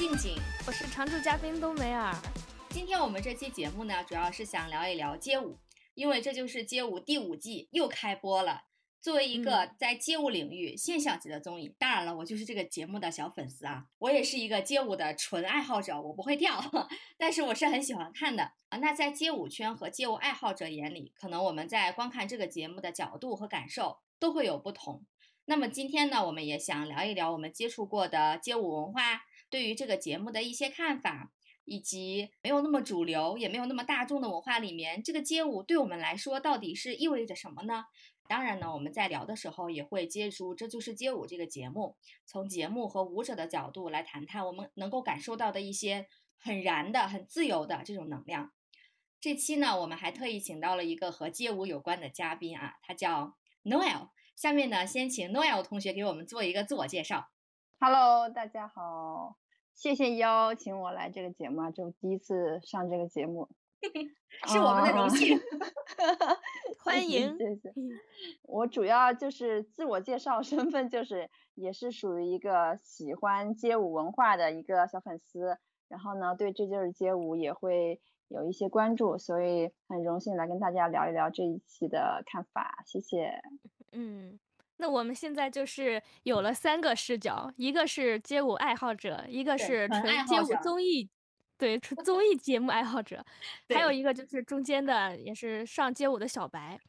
静静，我是常驻嘉宾冬梅尔。今天我们这期节目呢，主要是想聊一聊街舞，因为这就是街舞第五季又开播了。作为一个在街舞领域现象级的综艺，当然了，我就是这个节目的小粉丝啊，我也是一个街舞的纯爱好者，我不会跳，但是我是很喜欢看的啊。那在街舞圈和街舞爱好者眼里，可能我们在观看这个节目的角度和感受都会有不同。那么今天呢，我们也想聊一聊我们接触过的街舞文化，对于这个节目的一些看法，以及没有那么主流也没有那么大众的文化里面，这个街舞对我们来说到底是意味着什么呢？当然呢，我们在聊的时候也会接触《这就是街舞》这个节目，从节目和舞者的角度来谈谈我们能够感受到的一些很燃的、很自由的这种能量。这期呢，我们还特意请到了一个和街舞有关的嘉宾啊，他叫 Noel。下面呢，先请 Noel 同学给我们做一个自我介绍。Hello，大家好，谢谢邀请我来这个节目啊，就第一次上这个节目。是我们的荣幸，欢迎。谢谢。我主要就是自我介绍身份，就是也是属于一个喜欢街舞文化的一个小粉丝，然后呢，对这就是街舞也会有一些关注，所以很荣幸来跟大家聊一聊这一期的看法。谢谢。嗯，那我们现在就是有了三个视角，一个是街舞爱好者，一个是纯街舞综艺。对，综艺节目爱好者，还有一个就是中间的，也是上街舞的小白，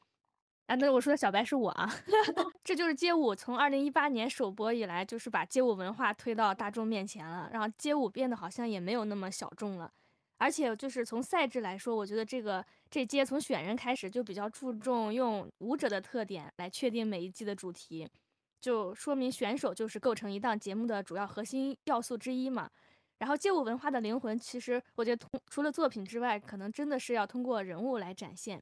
啊，那我说的小白是我啊，这就是街舞从二零一八年首播以来，就是把街舞文化推到大众面前了，然后街舞变得好像也没有那么小众了，而且就是从赛制来说，我觉得这个这届从选人开始就比较注重用舞者的特点来确定每一季的主题，就说明选手就是构成一档节目的主要核心要素之一嘛。然后街舞文化的灵魂，其实我觉得，通除了作品之外，可能真的是要通过人物来展现。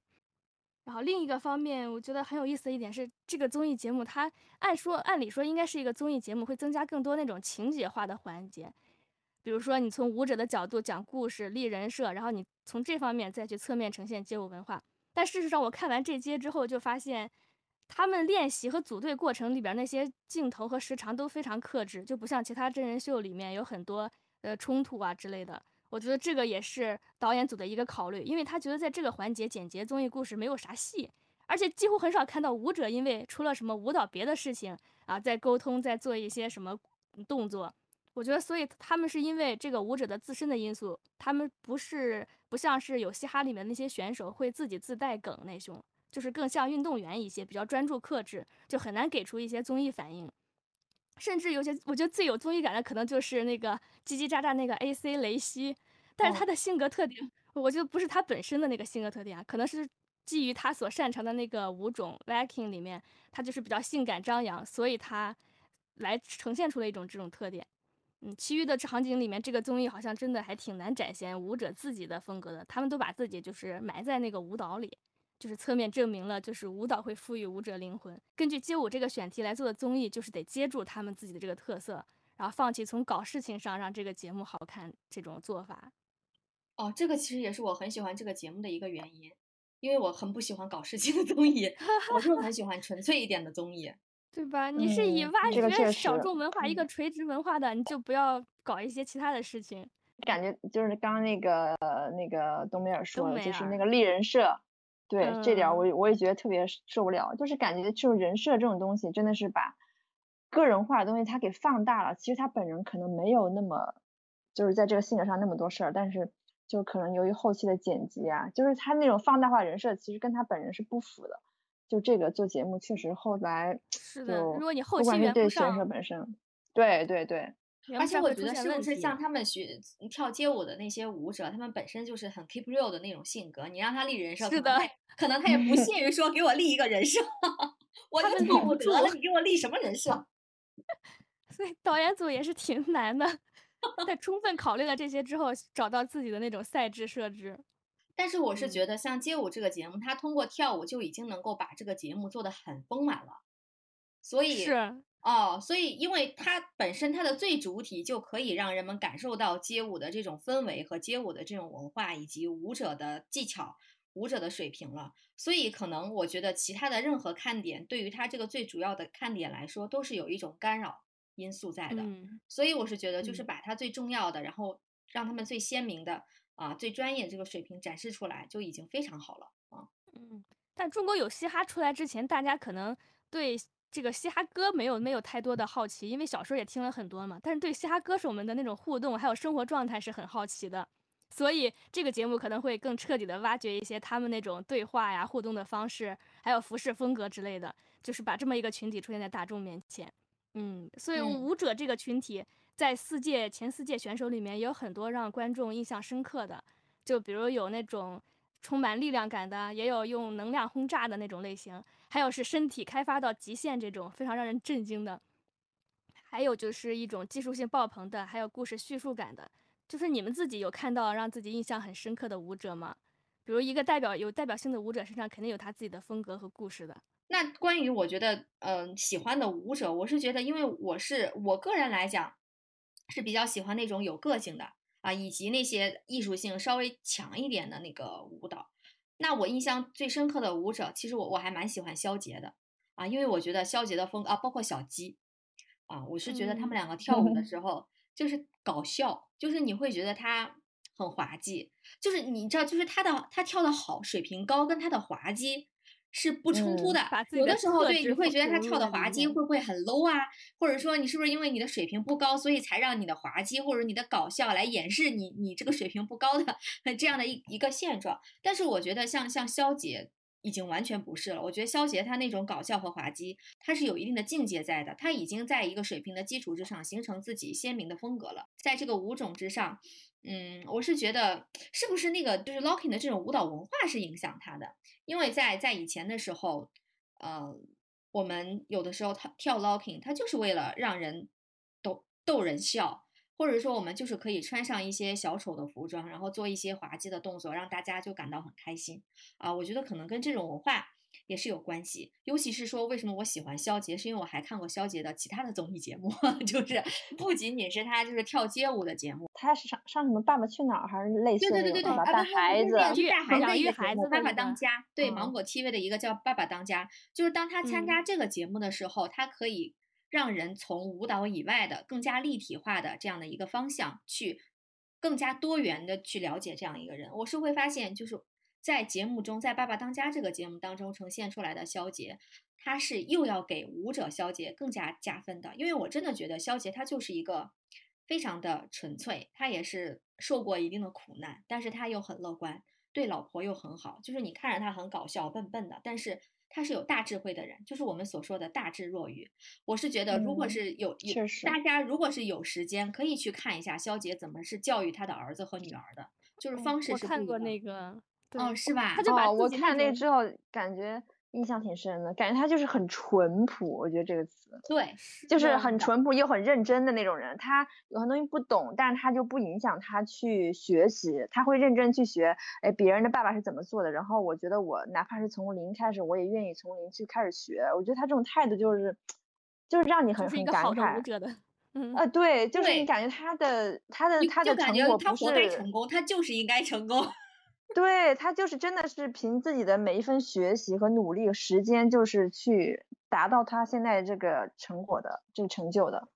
然后另一个方面，我觉得很有意思的一点是，这个综艺节目它按说按理说应该是一个综艺节目，会增加更多那种情节化的环节，比如说你从舞者的角度讲故事、立人设，然后你从这方面再去侧面呈现街舞文化。但事实上，我看完这些之后，就发现他们练习和组队过程里边那些镜头和时长都非常克制，就不像其他真人秀里面有很多。呃，冲突啊之类的，我觉得这个也是导演组的一个考虑，因为他觉得在这个环节简洁综艺故事没有啥戏，而且几乎很少看到舞者因为出了什么舞蹈别的事情啊，在沟通，在做一些什么动作。我觉得，所以他们是因为这个舞者的自身的因素，他们不是不像是有嘻哈里面那些选手会自己自带梗那种，就是更像运动员一些，比较专注克制，就很难给出一些综艺反应。甚至有些，我觉得最有综艺感的可能就是那个叽叽喳喳那个 A.C. 雷西，但是他的性格特点，我觉得不是他本身的那个性格特点啊，可能是基于他所擅长的那个舞种 Viking 里面，他就是比较性感张扬，所以他来呈现出了一种这种特点。嗯，其余的场景里面，这个综艺好像真的还挺难展现舞者自己的风格的，他们都把自己就是埋在那个舞蹈里。就是侧面证明了，就是舞蹈会赋予舞者灵魂。根据街舞这个选题来做的综艺，就是得接住他们自己的这个特色，然后放弃从搞事情上让这个节目好看这种做法。哦，这个其实也是我很喜欢这个节目的一个原因，因为我很不喜欢搞事情的 综艺，我就很喜欢纯粹一点的综艺，对吧？你是以挖掘小众文化一个垂直文化的，你就不要搞一些其他的事情。感觉就是刚刚那个那个东梅尔说的，就是那个立人设。对这点，我我也觉得特别受不了，就是感觉就人设这种东西，真的是把个人化的东西他给放大了。其实他本人可能没有那么，就是在这个性格上那么多事儿，但是就可能由于后期的剪辑啊，就是他那种放大化人设，其实跟他本人是不符的。就这个做节目确实后来是的，如果你后期对选手本身，对对对。而且我觉得是不是像他们学跳街舞的那些舞者，他们本身就是很 keep real 的那种性格。你让他立人设，是的，可能他也不 屑于说给我立一个人设，我就跳不住了，你给我立什么人设？所以导演组也是挺难的，在充分考虑了这些之后，找到自己的那种赛制设置。但是我是觉得，像街舞这个节目，它通过跳舞就已经能够把这个节目做得很丰满了，所以是。哦，所以因为它本身它的最主体就可以让人们感受到街舞的这种氛围和街舞的这种文化以及舞者的技巧、舞者的水平了，所以可能我觉得其他的任何看点对于它这个最主要的看点来说都是有一种干扰，因素在的。所以我是觉得，就是把它最重要的，然后让他们最鲜明的啊、最专业这个水平展示出来，就已经非常好了啊。嗯，但中国有嘻哈出来之前，大家可能对这个嘻哈歌没有没有太多的好奇，因为小时候也听了很多嘛。但是对嘻哈歌手们的那种互动还有生活状态是很好奇的。所以这个节目可能会更彻底的挖掘一些他们那种对话呀、互动的方式，还有服饰风格之类的，就是把这么一个群体出现在大众面前。嗯，所以舞者这个群体在四届前四届选手里面也有很多让观众印象深刻的，就比如有那种充满力量感的，也有用能量轰炸的那种类型，还有是身体开发到极限这种非常让人震惊的，还有就是一种技术性爆棚的，还有故事叙述感的。就是你们自己有看到让自己印象很深刻的舞者吗？比如一个代表有代表性的舞者身上肯定有他自己的风格和故事的。那关于我觉得，嗯，喜欢的舞者，我是觉得，因为我是我个人来讲，是比较喜欢那种有个性的啊，以及那些艺术性稍微强一点的那个舞蹈。那我印象最深刻的舞者，其实我我还蛮喜欢肖杰的啊，因为我觉得肖杰的风啊，包括小鸡啊，我是觉得他们两个跳舞的时候。就是搞笑，就是你会觉得他很滑稽，就是你知道，就是他的他跳的好，水平高，跟他的滑稽是不冲突的。有的时候，对，你会觉得他跳的滑稽会不会很 low 啊？或者说，你是不是因为你的水平不高，所以才让你的滑稽或者你的搞笑来掩饰你你这个水平不高的这样的一一个现状？但是我觉得像像肖杰。已经完全不是了。我觉得肖杰他那种搞笑和滑稽，他是有一定的境界在的。他已经在一个水平的基础之上形成自己鲜明的风格了。在这个舞种之上，嗯，我是觉得是不是那个就是 locking 的这种舞蹈文化是影响他的？因为在在以前的时候，呃，我们有的时候他跳 locking，他就是为了让人逗逗人笑。或者说，我们就是可以穿上一些小丑的服装，然后做一些滑稽的动作，让大家就感到很开心啊！我觉得可能跟这种文化也是有关系。尤其是说，为什么我喜欢肖杰，是因为我还看过肖杰的其他的综艺节目，就是 不仅仅是他就是跳街舞的节目，他是上上什么《爸爸去哪儿》还是类似对对对对对，带孩子、带孩子、孩子、爸爸当家，对芒果 TV 的一个叫《爸爸当家》，就是当他参加这个节目的时候，他可以。让人从舞蹈以外的更加立体化的这样的一个方向去，更加多元的去了解这样一个人，我是会发现，就是在节目中，在《爸爸当家》这个节目当中呈现出来的肖杰，他是又要给舞者肖杰更加加分的，因为我真的觉得肖杰他就是一个非常的纯粹，他也是受过一定的苦难，但是他又很乐观，对老婆又很好，就是你看着他很搞笑笨笨的，但是。他是有大智慧的人，就是我们所说的大智若愚。我是觉得，如果是有有大家如果是有时间，可以去看一下肖杰怎么是教育他的儿子和女儿的，就是方式是不一样。我看过那个，哦，是吧？他就把我看那之后感觉。印象挺深的，感觉他就是很淳朴，我觉得这个词对，就是很淳朴又很认真的那种人。他有很多东西不懂，但是他就不影响他去学习，他会认真去学。哎，别人的爸爸是怎么做的？然后我觉得我哪怕是从零开始，我也愿意从零去开始学。我觉得他这种态度就是，就是让你很很感慨。嗯，呃，对，就是你感觉他的他的他的成果不是成功，他就是应该成功。对他就是真的是凭自己的每一分学习和努力时间，就是去达到他现在这个成果的这个成就的。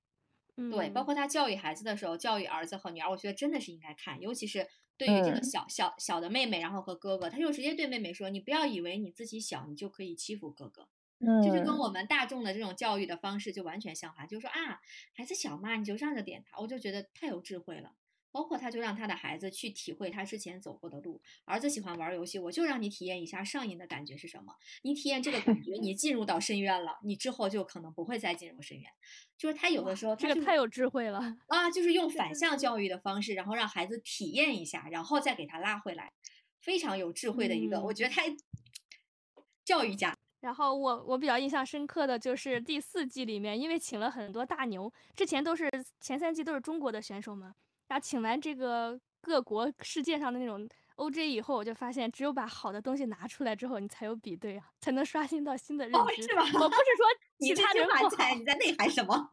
对，包括他教育孩子的时候，教育儿子和女儿，我觉得真的是应该看，尤其是对于这个小小小的妹妹，然后和哥哥，他就直接对妹妹说：“你不要以为你自己小，你就可以欺负哥哥。”嗯，这就跟我们大众的这种教育的方式就完全相反，就说啊，孩子小嘛，你就让着点他，我就觉得太有智慧了。包括他，就让他的孩子去体会他之前走过的路。儿子喜欢玩游戏，我就让你体验一下上瘾的感觉是什么。你体验这个感觉，你进入到深渊了，你之后就可能不会再进入深渊。就是他有的时候，这个太有智慧了啊！就是用反向教育的方式，然后让孩子体验一下，然后再给他拉回来，非常有智慧的一个，我觉得他 教育家。然后我我比较印象深刻的就是第四季里面，因为请了很多大牛，之前都是前三季都是中国的选手嘛。然后请完这个各国世界上的那种 OJ 以后，我就发现，只有把好的东西拿出来之后，你才有比对啊，才能刷新到新的认知。是吧？我不是说其他人不好，你在内涵什么？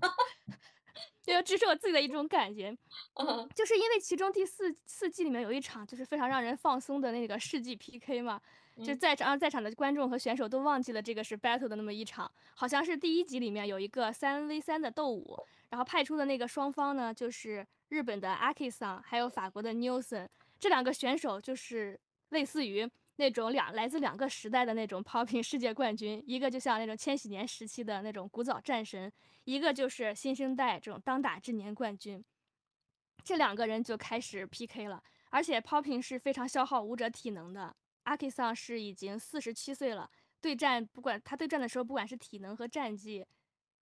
对，这是我自己的一种感觉。嗯，就是因为其中第四四季里面有一场就是非常让人放松的那个世纪 PK 嘛，就在场在场的观众和选手都忘记了这个是 battle 的那么一场，好像是第一集里面有一个三 v 三的斗舞。然后派出的那个双方呢，就是日本的阿 K 桑，还有法国的 Nielsen，这两个选手就是类似于那种两来自两个时代的那种 popping 世界冠军，一个就像那种千禧年时期的那种古早战神，一个就是新生代这种当打之年冠军。这两个人就开始 PK 了，而且 popping 是非常消耗舞者体能的。阿 K 桑是已经四十七岁了。对战不管他对战的时候，不管是体能和战绩，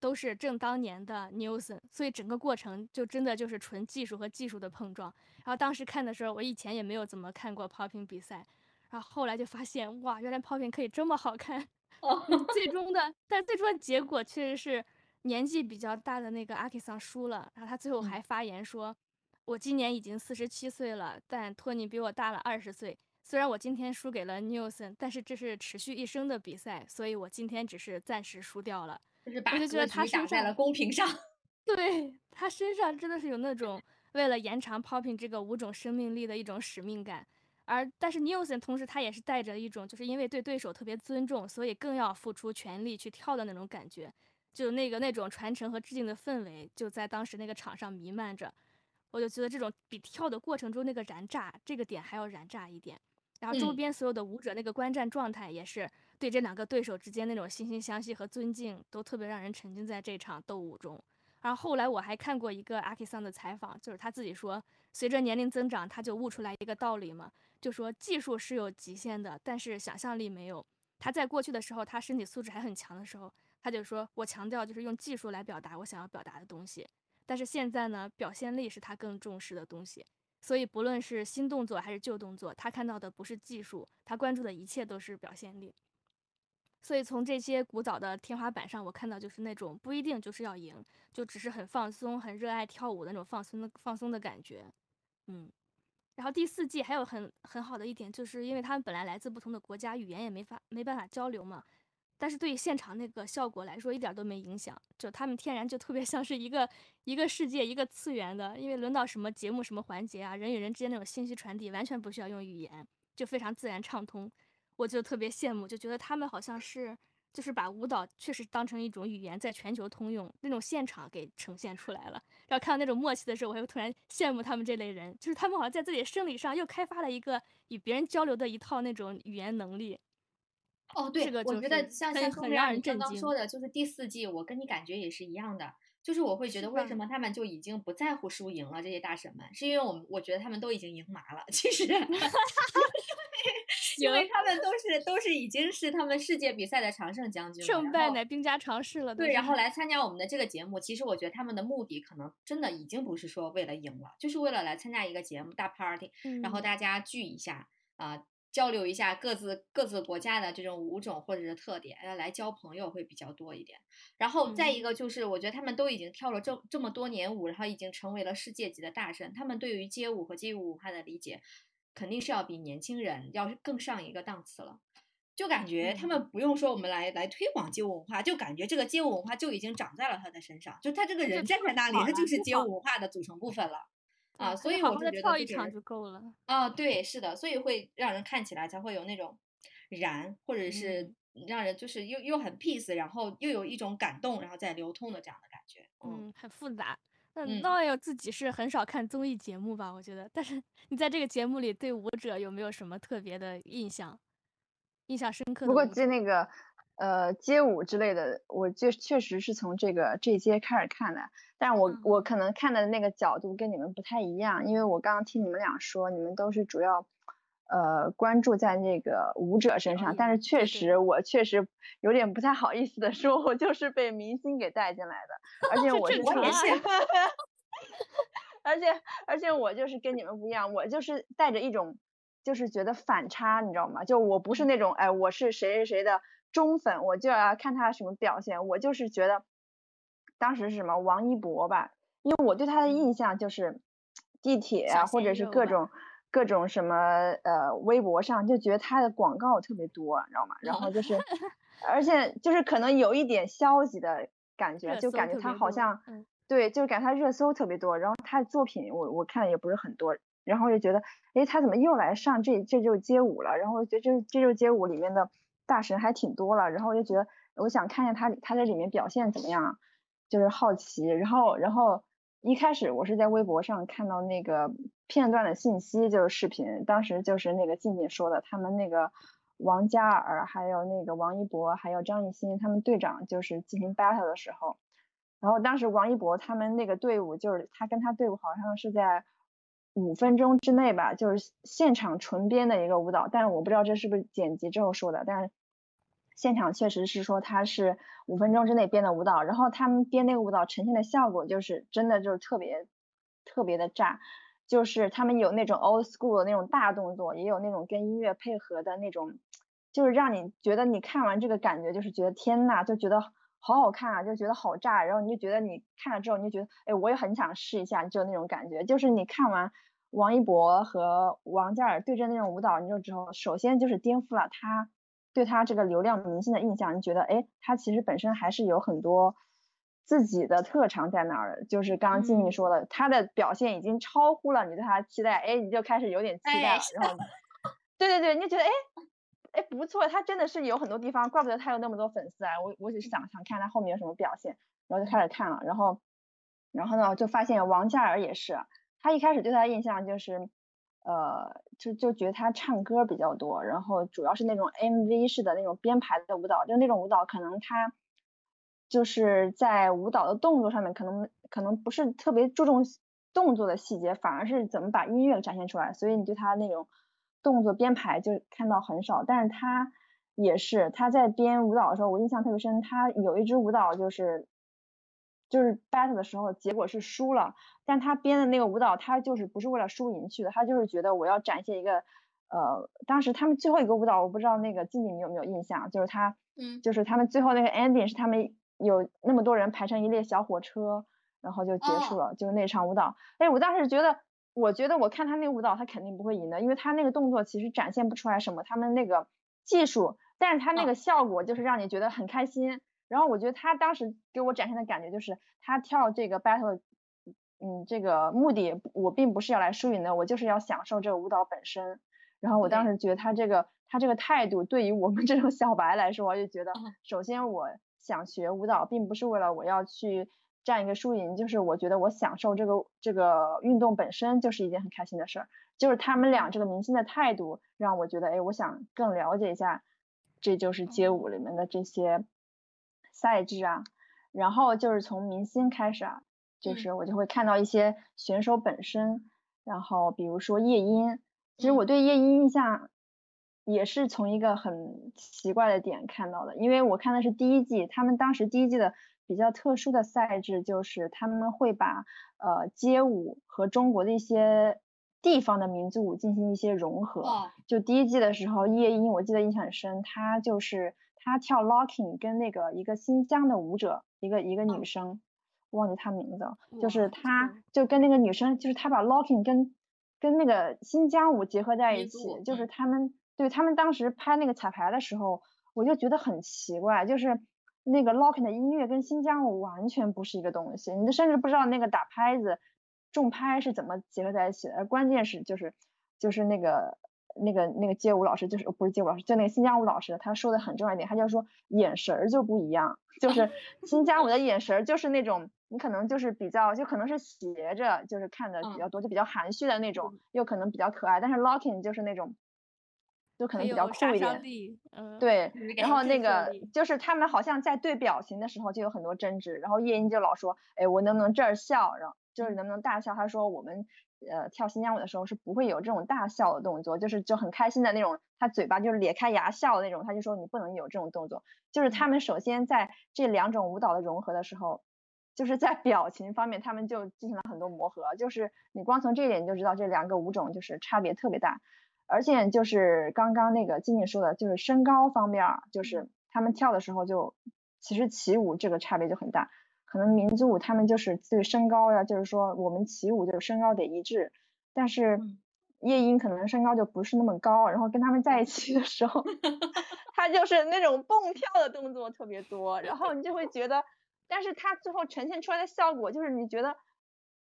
都是正当年的 Newson，所以整个过程就真的就是纯技术和技术的碰撞。然后当时看的时候，我以前也没有怎么看过 Popping 比赛，然后后来就发现哇，原来 Popping 可以这么好看。最终的，但最终的结果确实是年纪比较大的那个阿 K 桑输了。然后他最后还发言说：“我今年已经四十七岁了，但托尼比我大了二十岁。”虽然我今天输给了 Newson，但是这是持续一生的比赛，所以我今天只是暂时输掉了。就是把我就觉得他打在了公屏上。对他身上真的是有那种为了延长 popping 这个五种生命力的一种使命感。而但是 Nielsen 同时他也是带着一种就是因为对对手特别尊重，所以更要付出全力去跳的那种感觉。就那个那种传承和致敬的氛围就在当时那个场上弥漫着。我就觉得这种比跳的过程中那个燃炸这个点还要燃炸一点。然后周边所有的舞者那个观战状态也是对这两个对手之间那种惺惺相惜和尊敬，都特别让人沉浸在这场斗舞中。然后后来我还看过一个阿 K 桑的采访，就是他自己说，随着年龄增长，他就悟出来一个道理嘛，就说技术是有极限的，但是想象力没有。他在过去的时候，他身体素质还很强的时候，他就说我强调就是用技术来表达我想要表达的东西。但是现在呢，表现力是他更重视的东西。所以，不论是新动作还是旧动作，他看到的不是技术，他关注的一切都是表现力。所以，从这些古早的天花板上，我看到就是那种不一定就是要赢，就只是很放松、很热爱跳舞的那种放松的放松的感觉。嗯，然后第四季还有很很好的一点，就是因为他们本来来自不同的国家，语言也没法没办法交流嘛。但是对于现场那个效果来说，一点都没影响。就他们天然就特别 像是一个一个世界、一个次元的。因为轮到什么节目、什么环节啊，人与人之间那种信息传递完全不需要用语言，就非常自然畅通。我就特别羡慕，就觉得他们好像是就是把舞蹈确实当成一种语言，在全球通用那种现场给呈现出来了。然后看到那种默契的时候，我又突然羡慕他们这类人，就是他们好像在自己生理上又开发了一个与别人交流的一套那种语言能力。哦，对，我觉得像像后面你刚刚说的，就是第四季，我跟你感觉也是一样的，就是我会觉得为什么他们就已经不在乎输赢了？这些大神们，是因为我们我觉得他们都已经赢麻了，其实，因为他们都是都是已经是他们世界比赛的常胜将军，胜败乃兵家常事了。对，然后来参加我们的这个节目，其实我觉得他们的目的可能真的已经不是说为了赢了，就是为了来参加一个节目大 party，然后大家聚一下啊。交流一下各自各自国家的这种舞种或者是特点，要来交朋友会比较多一点。然后再一个就是，我觉得他们都已经跳了这这么多年舞，然后已经成为了世界级的大神。他们对于街舞和街舞文化的理解，肯定是要比年轻人要更上一个档次了。就感觉他们不用说我们来来推广街舞文化，就感觉这个街舞文化就已经长在了他的身上，就他这个人站在那里，他就是街舞文化的组成部分了。啊，所以我就觉得跳一场就够了。啊，对，是的，所以会让人看起来才会有那种燃，或者是让人就是又又很 peace，然后又有一种感动，然后再流通的这样的感觉。嗯，很复杂。那 Noel 自己是很少看综艺节目吧？我觉得，但是你在这个节目里对舞者有没有什么特别的印象？印象深刻？不过记那个。呃，街舞之类的，我就确实是从这个这些开始看的，但是我我可能看的那个角度跟你们不太一样，因为我刚刚听你们俩说，你们都是主要呃关注在那个舞者身上，但是确实我确实有点不太好意思的说，我就是被明星给带进来的，而且我是我也是，而且而且我就是跟你们不一样，我就是带着一种就是觉得反差，你知道吗？就我不是那种哎，我是谁谁谁的。忠粉，我就要看他什么表现。我就是觉得，当时是什么王一博吧，因为我对他的印象就是地铁啊，或者是各种各种什么呃微博上就觉得他的广告特别多，你知道吗？然后就是，而且就是可能有一点消极的感觉，就感觉他好像对，就是感觉他热搜特别多，然后他的作品我我看的也不是很多，然后就觉得，哎，他怎么又来上这这就是街舞了？然后觉得这这就是街舞里面的。大神还挺多了，然后我就觉得我想看一下他他在里面表现怎么样，就是好奇，然后然后一开始我是在微博上看到那个片段的信息，就是视频，当时就是那个静静说的，他们那个王嘉尔还有那个王一博还有张艺兴他们队长就是进行 battle 的时候，然后当时王一博他们那个队伍就是他跟他队伍好像是在五分钟之内吧，就是现场纯编的一个舞蹈，但是我不知道这是不是剪辑之后说的，但是。现场确实是说他是五分钟之内编的舞蹈，然后他们编那个舞蹈呈现的效果就是真的就是特别特别的炸，就是他们有那种 old school 的那种大动作，也有那种跟音乐配合的那种，就是让你觉得你看完这个感觉就是觉得天呐，就觉得好好看啊，就觉得好炸，然后你就觉得你看了之后你就觉得哎我也很想试一下，就那种感觉，就是你看完王一博和王嘉尔对阵那种舞蹈，你就之后首先就是颠覆了他。对他这个流量明星的印象，你觉得，哎，他其实本身还是有很多自己的特长在那儿的。就是刚刚静静说的，他的表现已经超乎了你对他的期待，哎，你就开始有点期待了。然后，对对对，你就觉得，哎，哎，不错，他真的是有很多地方，怪不得他有那么多粉丝啊。我我只是想想看他后面有什么表现，然后就开始看了，然后，然后呢，就发现王嘉尔也是，他一开始对他的印象就是。呃，就就觉得他唱歌比较多，然后主要是那种 MV 式的那种编排的舞蹈，就那种舞蹈可能他就是在舞蹈的动作上面可能可能不是特别注重动作的细节，反而是怎么把音乐展现出来，所以你对他那种动作编排就看到很少。但是他也是他在编舞蹈的时候，我印象特别深，他有一支舞蹈就是。就是 battle 的时候，结果是输了，但他编的那个舞蹈，他就是不是为了输赢去的，他就是觉得我要展现一个，呃，当时他们最后一个舞蹈，我不知道那个静静你有没有印象，就是他，嗯，就是他们最后那个 ending 是他们有那么多人排成一列小火车，然后就结束了，就是那场舞蹈。哎，我当时觉得，我觉得我看他那个舞蹈，他肯定不会赢的，因为他那个动作其实展现不出来什么，他们那个技术，但是他那个效果就是让你觉得很开心。然后我觉得他当时给我展现的感觉就是，他跳这个 battle，嗯，这个目的我并不是要来输赢的，我就是要享受这个舞蹈本身。然后我当时觉得他这个他这个态度对于我们这种小白来说，我就觉得，首先我想学舞蹈，并不是为了我要去占一个输赢，就是我觉得我享受这个这个运动本身就是一件很开心的事儿。就是他们俩这个明星的态度让我觉得，哎，我想更了解一下，这就是街舞里面的这些。赛制啊，然后就是从明星开始啊，就是我就会看到一些选手本身，然后比如说夜莺，其实我对夜莺印象也是从一个很奇怪的点看到的，因为我看的是第一季，他们当时第一季的比较特殊的赛制就是他们会把呃街舞和中国的一些地方的民族舞进行一些融合，就第一季的时候，夜莺我记得印象很深，他就是。他跳 locking 跟那个一个新疆的舞者，一个一个女生，忘记她名字了，就是他就跟那个女生，就是他把 locking 跟跟那个新疆舞结合在一起，就是他们对他们当时拍那个彩排的时候，我就觉得很奇怪，就是那个 locking 的音乐跟新疆舞完全不是一个东西，你甚至不知道那个打拍子重拍是怎么结合在一起的，而关键是就是就是那个。那个那个街舞老师就是不是街舞老师，就那个新疆舞老师，他说的很重要一点，他就说眼神儿就不一样，就 是新疆舞的眼神儿就是那种你可能就是比较就可能是斜着，就是看的比较多，就比较含蓄的那种，又可能比较可爱，但是 locking 就是那种，就可能比较酷一点，嗯，对，然后那个就是他们好像在对表情的时候就有很多争执，然后叶音就老说，哎，我能不能这儿笑，然后就是能不能大笑，他说我们。呃，跳新疆舞的时候是不会有这种大笑的动作，就是就很开心的那种，他嘴巴就是咧开牙笑的那种，他就说你不能有这种动作。就是他们首先在这两种舞蹈的融合的时候，就是在表情方面他们就进行了很多磨合，就是你光从这一点你就知道这两个舞种就是差别特别大，而且就是刚刚那个静静说的，就是身高方面，就是他们跳的时候就其实起舞这个差别就很大。可能民族舞他们就是对身高呀，就是说我们起舞就是身高得一致，但是夜莺可能身高就不是那么高，然后跟他们在一起的时候，他就是那种蹦跳的动作特别多，然后你就会觉得，但是他最后呈现出来的效果就是你觉得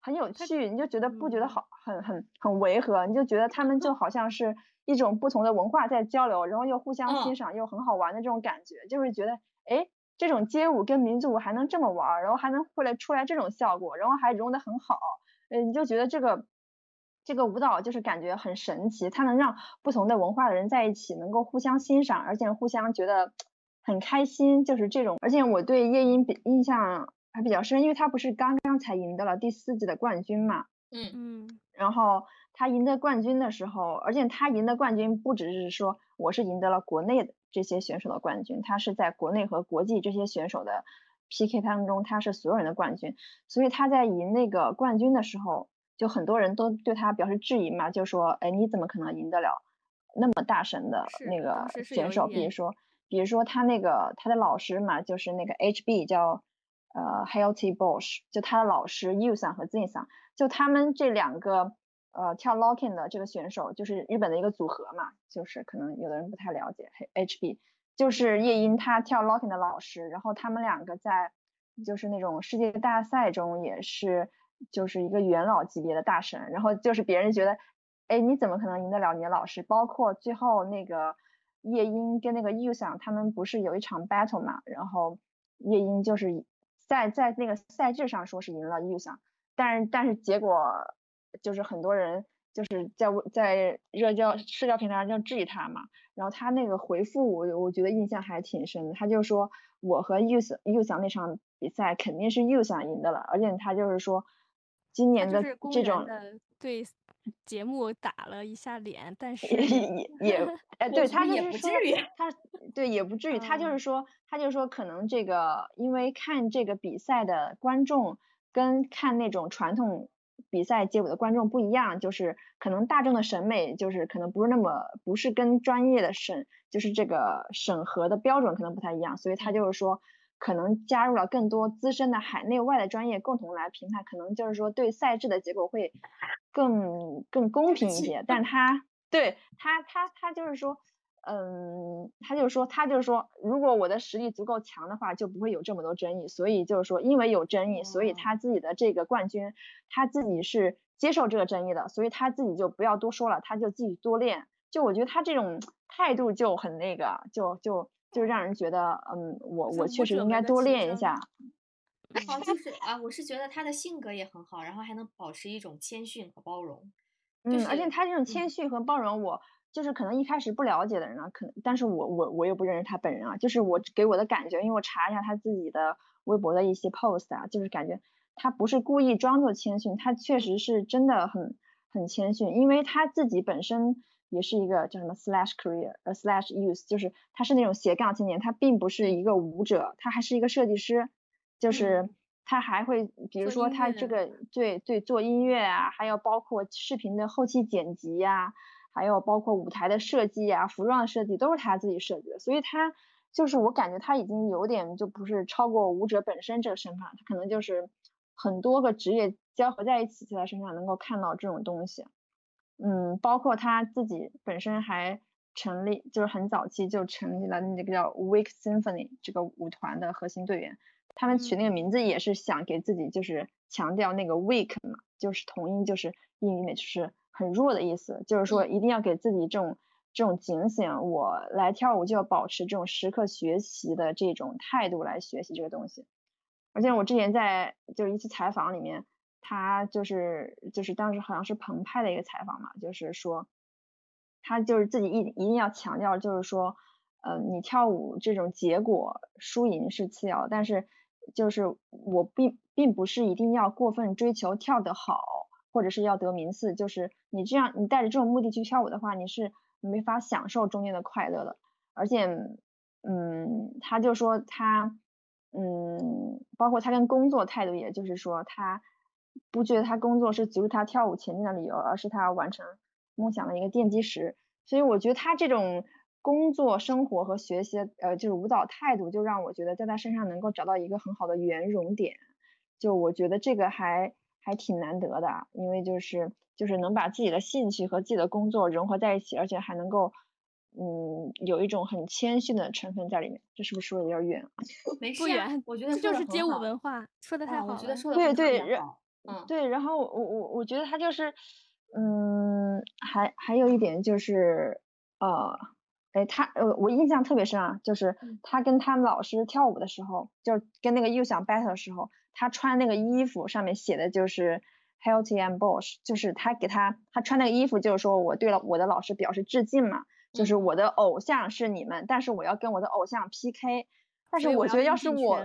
很有趣，你就觉得不觉得好很很很违和，你就觉得他们就好像是一种不同的文化在交流，然后又互相欣赏又很好玩的这种感觉，就是觉得哎。这种街舞跟民族舞还能这么玩，然后还能会来出来这种效果，然后还融得很好，嗯，你就觉得这个这个舞蹈就是感觉很神奇，它能让不同的文化的人在一起，能够互相欣赏，而且互相觉得很开心，就是这种。而且我对夜莺比印象还比较深，因为他不是刚刚才赢得了第四季的冠军嘛，嗯。嗯，然后他赢得冠军的时候，而且他赢得冠军不只是说我是赢得了国内的。这些选手的冠军，他是在国内和国际这些选手的 PK 当中，他是所有人的冠军。所以他在赢那个冠军的时候，就很多人都对他表示质疑嘛，就说：“哎，你怎么可能赢得了那么大神的那个选手？比如说，比如说他那个他的老师嘛，就是那个 HB 叫呃 Healthy Bosch，就他的老师 U 桑和 z i n 桑，就他们这两个。”呃，跳 locking 的这个选手就是日本的一个组合嘛，就是可能有的人不太了解，H H B，就是夜莺他跳 locking 的老师，然后他们两个在就是那种世界大赛中也是就是一个元老级别的大神，然后就是别人觉得，哎，你怎么可能赢得了你的老师？包括最后那个夜莺跟那个 U 想他们不是有一场 battle 嘛，然后夜莺就是在在那个赛制上说是赢了 U 想，但是但是结果。就是很多人就是在在热交社交平台上就质疑他嘛，然后他那个回复我我觉得印象还挺深的，他就说我和 U 想 U 想那场比赛肯定是 U 想赢的了，而且他就是说今年的这种对节目打了一下脸，但 是也也 也哎对他也不至于他对也不至于，他就是说他就是说可能这个因为看这个比赛的观众跟看那种传统。比赛结尾的观众不一样，就是可能大众的审美就是可能不是那么不是跟专业的审就是这个审核的标准可能不太一样，所以他就是说可能加入了更多资深的海内外的专业共同来评判，可能就是说对赛制的结果会更更公平一些。但他对他他他就是说。嗯，他就说，他就说，如果我的实力足够强的话，就不会有这么多争议。所以就是说，因为有争议，所以他自己的这个冠军，他自己是接受这个争议的，所以他自己就不要多说了，他就自己多练。就我觉得他这种态度就很那个，就就就让人觉得，嗯，我我确实应该多练一下。好，就是啊，我是觉得他的性格也很好，然后还能保持一种谦逊和包容。嗯，而且他这种谦逊和包容，我。就是可能一开始不了解的人呢，可能，但是我我我又不认识他本人啊，就是我给我的感觉，因为我查一下他自己的微博的一些 post 啊，就是感觉他不是故意装作谦逊，他确实是真的很很谦逊，因为他自己本身也是一个叫什么 slash career 呃 slash youth，就是他是那种斜杠青年，他并不是一个舞者，他还是一个设计师，就是他还会比如说他这个对对做音乐啊，还有包括视频的后期剪辑呀。还有包括舞台的设计啊，服装的设计都是他自己设计的，所以他就是我感觉他已经有点就不是超过舞者本身这个身份，他可能就是很多个职业交合在一起，在他身上能够看到这种东西。嗯，包括他自己本身还成立，就是很早期就成立了那个叫 Week Symphony 这个舞团的核心队员，他们取那个名字也是想给自己就是强调那个 weak 嘛，就是同音就是英语里面就是。很弱的意思，就是说一定要给自己这种这种警醒，我来跳舞就要保持这种时刻学习的这种态度来学习这个东西。而且我之前在就是一次采访里面，他就是就是当时好像是澎湃的一个采访嘛，就是说他就是自己一一定要强调，就是说，呃，你跳舞这种结果输赢是次要，但是就是我并并不是一定要过分追求跳得好。或者是要得名次，就是你这样，你带着这种目的去跳舞的话，你是没法享受中间的快乐的。而且，嗯，他就说他，嗯，包括他跟工作态度，也就是说，他不觉得他工作是阻止他跳舞前进的理由，而是他完成梦想的一个奠基石。所以，我觉得他这种工作、生活和学习，呃，就是舞蹈态度，就让我觉得在他身上能够找到一个很好的圆融点。就我觉得这个还。还挺难得的，因为就是就是能把自己的兴趣和自己的工作融合在一起，而且还能够嗯有一种很谦逊的成分在里面。这是不是说的有点远？没不远，我觉得这就是街舞文化，说的太好了。我觉得说的对对，嗯对，然后我我我觉得他就是嗯，还还有一点就是呃哎，他呃，我印象特别深啊，就是他跟他们老师跳舞的时候，就是跟那个又想 battle 的时候，他穿那个衣服上面写的就是 healthy and bosh，就是他给他他穿那个衣服，就是说我对了我的老师表示致敬嘛，就是我的偶像是你们，但是我要跟我的偶像 PK，但是我觉得要是我，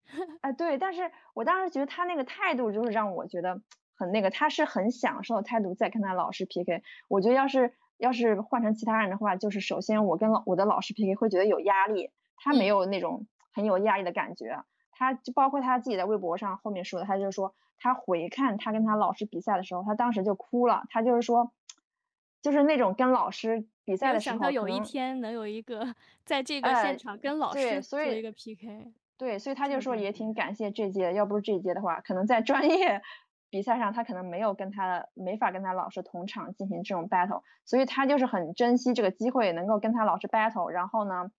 哎对，但是我当时觉得他那个态度就是让我觉得很那个，他是很享受态度在跟他老师 PK，我觉得要是。要是换成其他人的话，就是首先我跟老我的老师 PK 会觉得有压力，他没有那种很有压力的感觉，他就包括他自己在微博上后面说的，他就说他回看他跟他老师比赛的时候，他当时就哭了，他就是说，就是那种跟老师比赛的时候，想到有一天能有一个在这个现场跟老师做一个 PK，对，所以他就说也挺感谢这届，要不是这届的话，可能在专业。比赛上他可能没有跟他没法跟他老师同场进行这种 battle，所以他就是很珍惜这个机会能够跟他老师 battle，然后呢，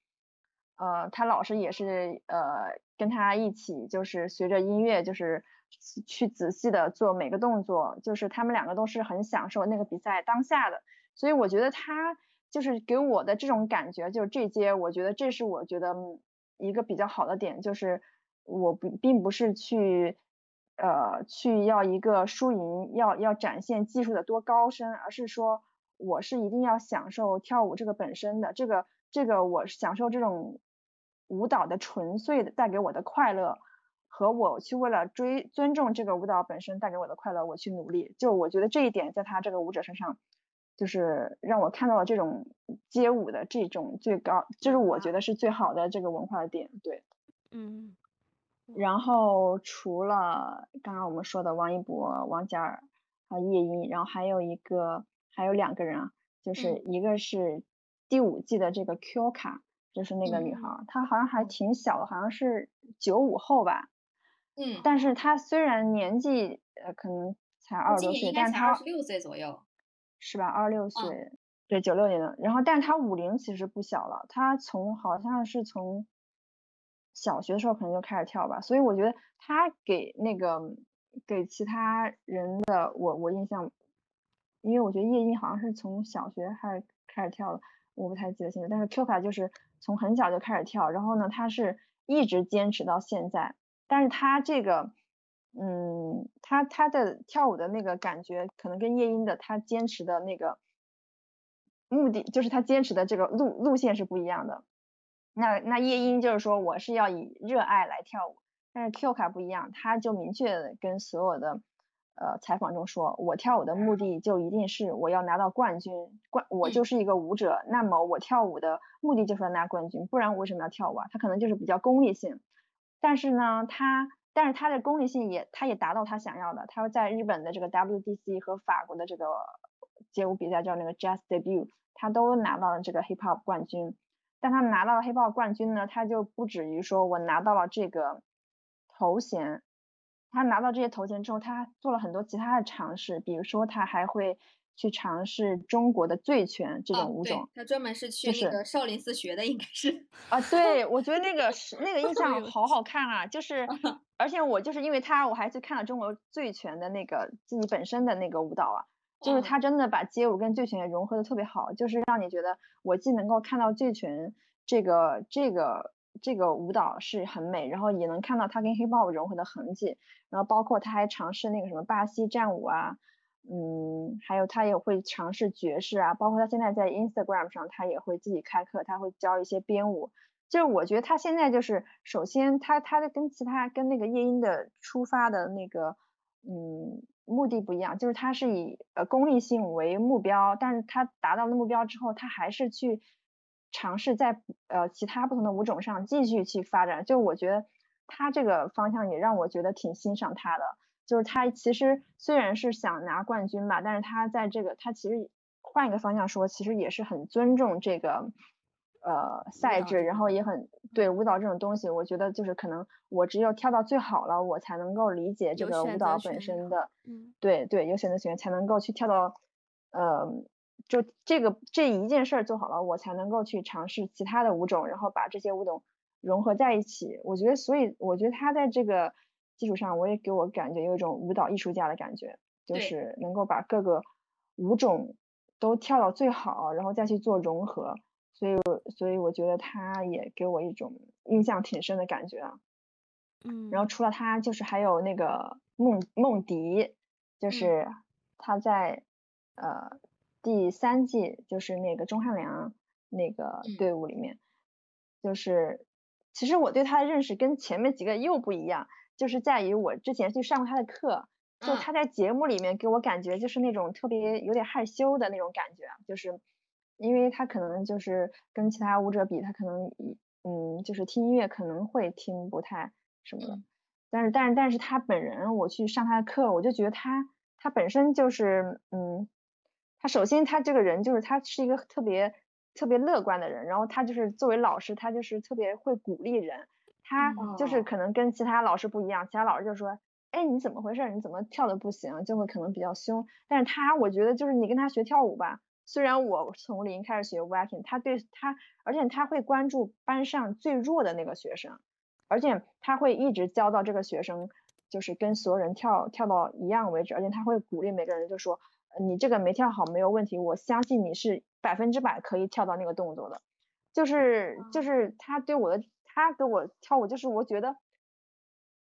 呃，他老师也是呃跟他一起就是随着音乐就是去仔细的做每个动作，就是他们两个都是很享受那个比赛当下的，所以我觉得他就是给我的这种感觉，就是这些，我觉得这是我觉得一个比较好的点，就是我不并不是去。呃，去要一个输赢，要要展现技术的多高深，而是说我是一定要享受跳舞这个本身的，这个这个我享受这种舞蹈的纯粹的带给我的快乐，和我去为了追尊重这个舞蹈本身带给我的快乐，我去努力。就我觉得这一点在他这个舞者身上，就是让我看到了这种街舞的这种最高，就是我觉得是最好的这个文化的点。对，嗯。然后除了刚刚我们说的王一博、王嘉尔还有叶音，然后还有一个还有两个人啊，就是一个是第五季的这个 Q 卡，就是那个女孩，她好像还挺小的，好像是九五后吧。嗯。但是她虽然年纪呃可能才二十多岁，但是她二十六岁左右。是吧？二十六岁，对，九六年的。然后，但是她五龄其实不小了，她从好像是从。小学的时候可能就开始跳吧，所以我觉得他给那个给其他人的我我印象，因为我觉得叶一好像是从小学还是开始跳的，我不太记得清楚。但是 Q 卡就是从很小就开始跳，然后呢，他是一直坚持到现在。但是他这个，嗯，他他的跳舞的那个感觉，可能跟夜莺的他坚持的那个目的，就是他坚持的这个路路线是不一样的。那那夜莺就是说我是要以热爱来跳舞，但是 Q 卡不一样，他就明确的跟所有的呃采访中说，我跳舞的目的就一定是我要拿到冠军，冠我就是一个舞者，那么我跳舞的目的就是要拿冠军，不然我为什么要跳舞啊？他可能就是比较功利性，但是呢，他但是他的功利性也他也达到他想要的，他在日本的这个 WDC 和法国的这个街舞比赛叫那个 Jazz Debut，他都拿到了这个 Hip Hop 冠军。但他拿到了黑豹冠军呢，他就不止于说我拿到了这个头衔，他拿到这些头衔之后，他做了很多其他的尝试，比如说他还会去尝试中国的醉拳这种舞种。他专门是去那个少林寺学的，应该是。啊，对，我觉得那个是那个印象 好好看啊，就是，而且我就是因为他，我还去看了中国醉拳的那个自己本身的那个舞蹈啊。就是他真的把街舞跟醉拳融合的特别好，就是让你觉得我既能够看到醉拳这个这个这个舞蹈是很美，然后也能看到他跟 hip hop 融合的痕迹，然后包括他还尝试那个什么巴西战舞啊，嗯，还有他也会尝试爵士啊，包括他现在在 Instagram 上他也会自己开课，他会教一些编舞，就是我觉得他现在就是首先他他的跟其他跟那个夜莺的出发的那个嗯。目的不一样，就是他是以呃功利性为目标，但是他达到了目标之后，他还是去尝试在呃其他不同的舞种上继续去发展。就我觉得他这个方向也让我觉得挺欣赏他的，就是他其实虽然是想拿冠军吧，但是他在这个他其实换一个方向说，其实也是很尊重这个。呃，赛制，然后也很对舞蹈这种东西，我觉得就是可能我只有跳到最好了，我才能够理解这个舞蹈本身的，对对，有选择权才能够去跳到，呃，就这个这一件事儿做好了，我才能够去尝试其他的舞种，然后把这些舞种融合在一起。我觉得，所以我觉得他在这个基础上，我也给我感觉有一种舞蹈艺术家的感觉，就是能够把各个舞种都跳到最好，然后再去做融合。所以所以我觉得他也给我一种印象挺深的感觉啊。嗯，然后除了他，就是还有那个梦梦迪，就是他在呃第三季，就是那个钟汉良那个队伍里面，就是其实我对他的认识跟前面几个又不一样，就是在于我之前去上过他的课，就他在节目里面给我感觉就是那种特别有点害羞的那种感觉，就是因为他可能就是跟其他舞者比，他可能嗯就是听音乐可能会听不太。什么的，但是但是但是他本人，我去上他的课，我就觉得他他本身就是，嗯，他首先他这个人就是他是一个特别特别乐观的人，然后他就是作为老师，他就是特别会鼓励人，他就是可能跟其他老师不一样，其他老师就说，哎你怎么回事？你怎么跳的不行？就会可能比较凶，但是他我觉得就是你跟他学跳舞吧，虽然我从零开始学 waking，他对他，而且他会关注班上最弱的那个学生。而且他会一直教到这个学生，就是跟所有人跳跳到一样为止。而且他会鼓励每个人，就说你这个没跳好没有问题，我相信你是百分之百可以跳到那个动作的。就是就是他对我的，他给我跳舞，就是我觉得，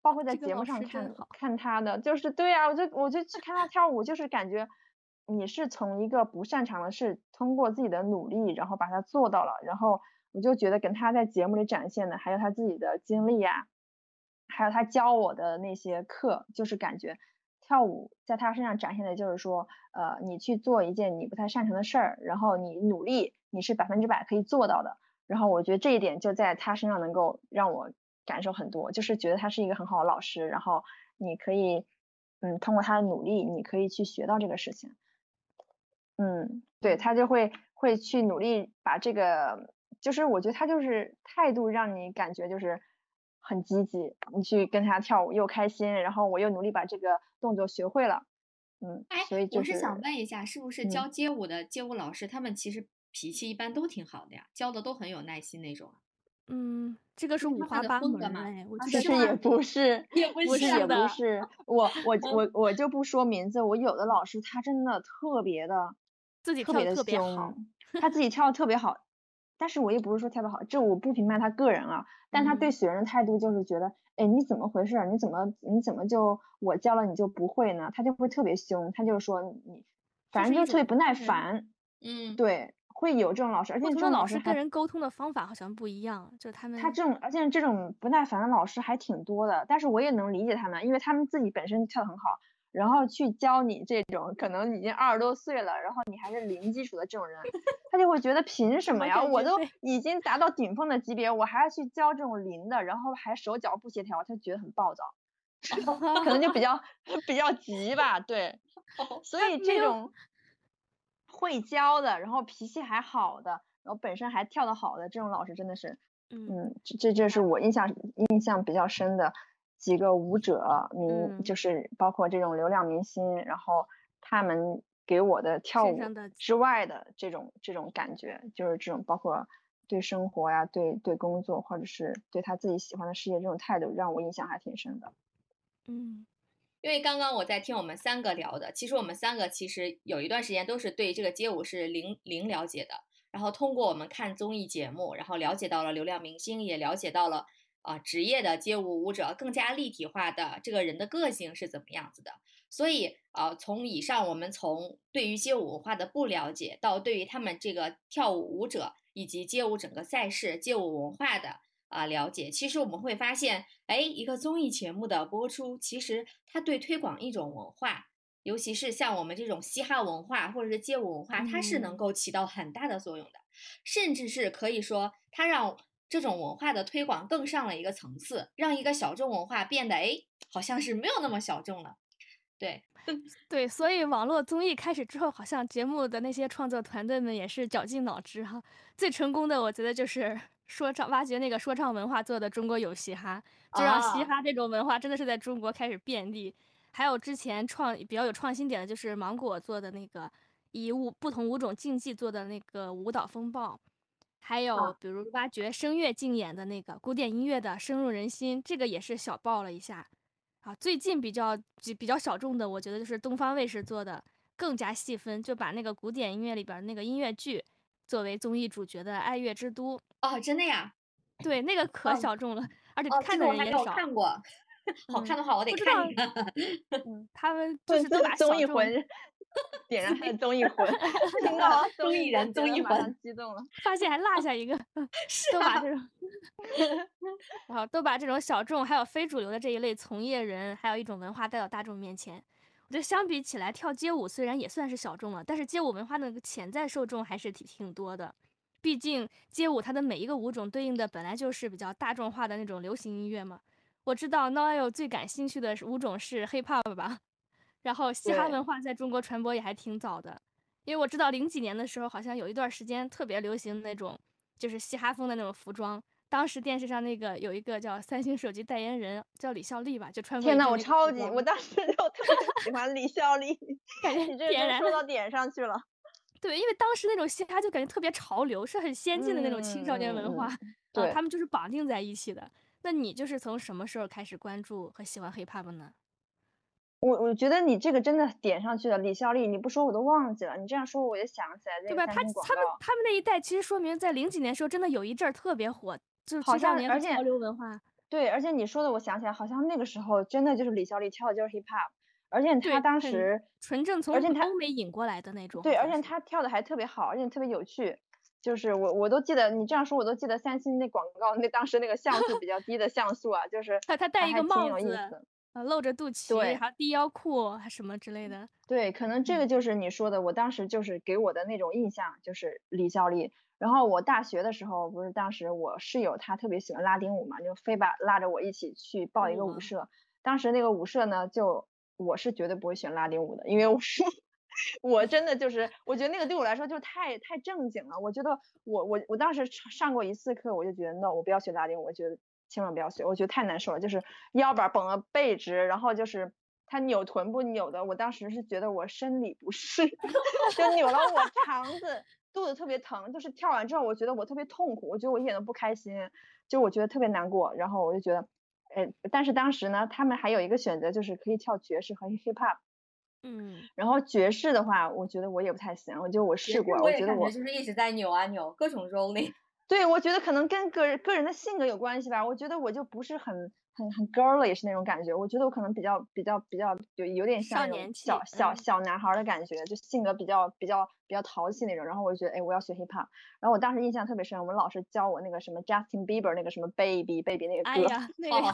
包括在节目上看看他的，就是对啊，我就我就去看他跳舞，就是感觉你是从一个不擅长的事，通过自己的努力，然后把它做到了，然后。我就觉得跟他在节目里展现的，还有他自己的经历呀，还有他教我的那些课，就是感觉跳舞在他身上展现的就是说，呃，你去做一件你不太擅长的事儿，然后你努力，你是百分之百可以做到的。然后我觉得这一点就在他身上能够让我感受很多，就是觉得他是一个很好的老师。然后你可以，嗯，通过他的努力，你可以去学到这个事情。嗯，对他就会会去努力把这个。就是我觉得他就是态度让你感觉就是很积极，你去跟他跳舞又开心，然后我又努力把这个动作学会了，嗯，所以我是想问一下，是不是教街舞的街舞老师他们其实脾气一般都挺好的呀，教的都很有耐心那种？嗯，这个是五花八门哎，其实也不是，也不是也不 是，我我我我就不说名字，我有的老师他真的特别的自己特别的凶，他自己跳的特别好。但是我也不是说跳的好，这我不评判他个人啊。但他对学生的态度就是觉得，哎，你怎么回事？你怎么你怎么就我教了你就不会呢？他就会特别凶，他就说你，反正就特别不耐烦。嗯，对，会有这种老师，而且这种老师跟人沟通的方法好像不一样，就他们他这种，而且这种不耐烦的老师还挺多的。但是我也能理解他们，因为他们自己本身跳的很好。然后去教你这种可能已经二十多岁了，然后你还是零基础的这种人，他就会觉得凭什么呀？我都已经达到顶峰的级别，我还要去教这种零的，然后还手脚不协调，他觉得很暴躁，可能就比较 比较急吧。对，所以这种会教的，然后脾气还好的，然后本身还跳得好的这种老师真的是，嗯，这这这是我印象印象比较深的。几个舞者明就是包括这种流量明星，然后他们给我的跳舞之外的这种这种感觉，就是这种包括对生活呀、对对工作或者是对他自己喜欢的事业这种态度，让我印象还挺深的。嗯，因为刚刚我在听我们三个聊的，其实我们三个其实有一段时间都是对这个街舞是零零了解的，然后通过我们看综艺节目，然后了解到了流量明星，也了解到了。啊，职业的街舞舞者更加立体化的这个人的个性是怎么样子的？所以啊，从以上我们从对于街舞文化的不了解，到对于他们这个跳舞舞者以及街舞整个赛事、街舞文化的啊了解，其实我们会发现，哎，一个综艺节目的播出，其实它对推广一种文化，尤其是像我们这种嘻哈文化或者是街舞文化，它是能够起到很大的作用的，甚至是可以说它让。这种文化的推广更上了一个层次，让一个小众文化变得哎，好像是没有那么小众了。对，对，所以网络综艺开始之后，好像节目的那些创作团队们也是绞尽脑汁哈。最成功的，我觉得就是 说唱挖掘那个说唱文化做的《中国有嘻哈》，就让嘻哈这种文化真的是在中国开始遍地。还有之前创比较有创新点的，就是芒果做的那个以舞不同舞种竞技做的那个舞蹈风暴。还有，比如挖掘声乐竞演的那个古典音乐的深入人心，这个也是小爆了一下。啊，最近比较比比较小众的，我觉得就是东方卫视做的，更加细分，就把那个古典音乐里边那个音乐剧作为综艺主角的《爱乐之都》。哦，真的呀？对，那个可小众了，而且看的人也少。看过，好看的话我得看一看。嗯，他们就是都把综艺魂点燃他的 综艺魂，听到 综艺人综艺魂，激动了，发现还落下一个，都把这种，然后都把这种小众还有非主流的这一类从业人，还有一种文化带到大众面前。我觉得相比起来，跳街舞虽然也算是小众了，但是街舞文化的那个潜在受众还是挺挺多的。毕竟街舞它的每一个舞种对应的本来就是比较大众化的那种流行音乐嘛。我知道 Noel 最感兴趣的舞种是 Hip Hop 吧，然后嘻哈文化在中国传播也还挺早的。因为我知道零几年的时候，好像有一段时间特别流行那种就是嘻哈风的那种服装。当时电视上那个有一个叫三星手机代言人叫李孝利吧，就穿过。天呐，我超级，我当时就特别喜欢李孝利，感觉你这个说到点上去了。对，因为当时那种嘻哈就感觉特别潮流，是很先进的那种青少年文化，对，他们就是绑定在一起的。那你就是从什么时候开始关注和喜欢 hiphop 呢？我我觉得你这个真的点上去了，李孝利，你不说我都忘记了，你这样说我就想起来。对吧？他他们他们那一代其实说明在零几年时候真的有一阵儿特别火，就是青少年潮流文化。对，而且你说的我想起来，好像那个时候真的就是李孝利跳的就是 hiphop。而且他当时纯正从欧美引过来的那种，对，而且他跳的还特别好，而且特别有趣。就是我我都记得，你这样说我都记得三星那广告，那当时那个像素比较低的像素啊，就是他他戴一个帽子，啊露着肚脐，对，还低腰裤还什么之类的。对，可能这个就是你说的，我当时就是给我的那种印象，就是李孝利。然后我大学的时候，不是当时我室友他特别喜欢拉丁舞嘛，就非把拉着我一起去报一个舞社。当时那个舞社呢，就。我是绝对不会选拉丁舞的，因为我是 我真的就是，我觉得那个对我来说就太太正经了。我觉得我我我当时上过一次课，我就觉得 no，我不要学拉丁舞，我觉得千万不要学，我觉得太难受了。就是腰板绷得背直，然后就是他扭臀部扭的，我当时是觉得我生理不适，就扭了我肠子，肚子特别疼。就是跳完之后，我觉得我特别痛苦，我觉得我一点都不开心，就我觉得特别难过。然后我就觉得。哎，但是当时呢，他们还有一个选择，就是可以跳爵士和 hip hop。嗯。然后爵士的话，我觉得我也不太行，我就我试过，我觉得我就是一直在扭啊扭，各种 rolling。对，我觉得可能跟个人个人的性格有关系吧。我觉得我就不是很很很 girl 也是那种感觉。我觉得我可能比较比较比较有有点像那种小小小男孩的感觉，就性格比较比较比较淘气那种。然后我就觉得，哎，我要学 hip hop。然后我当时印象特别深，我们老师教我那个什么 Justin Bieber 那个什么 Baby Baby 那个歌。哎呀，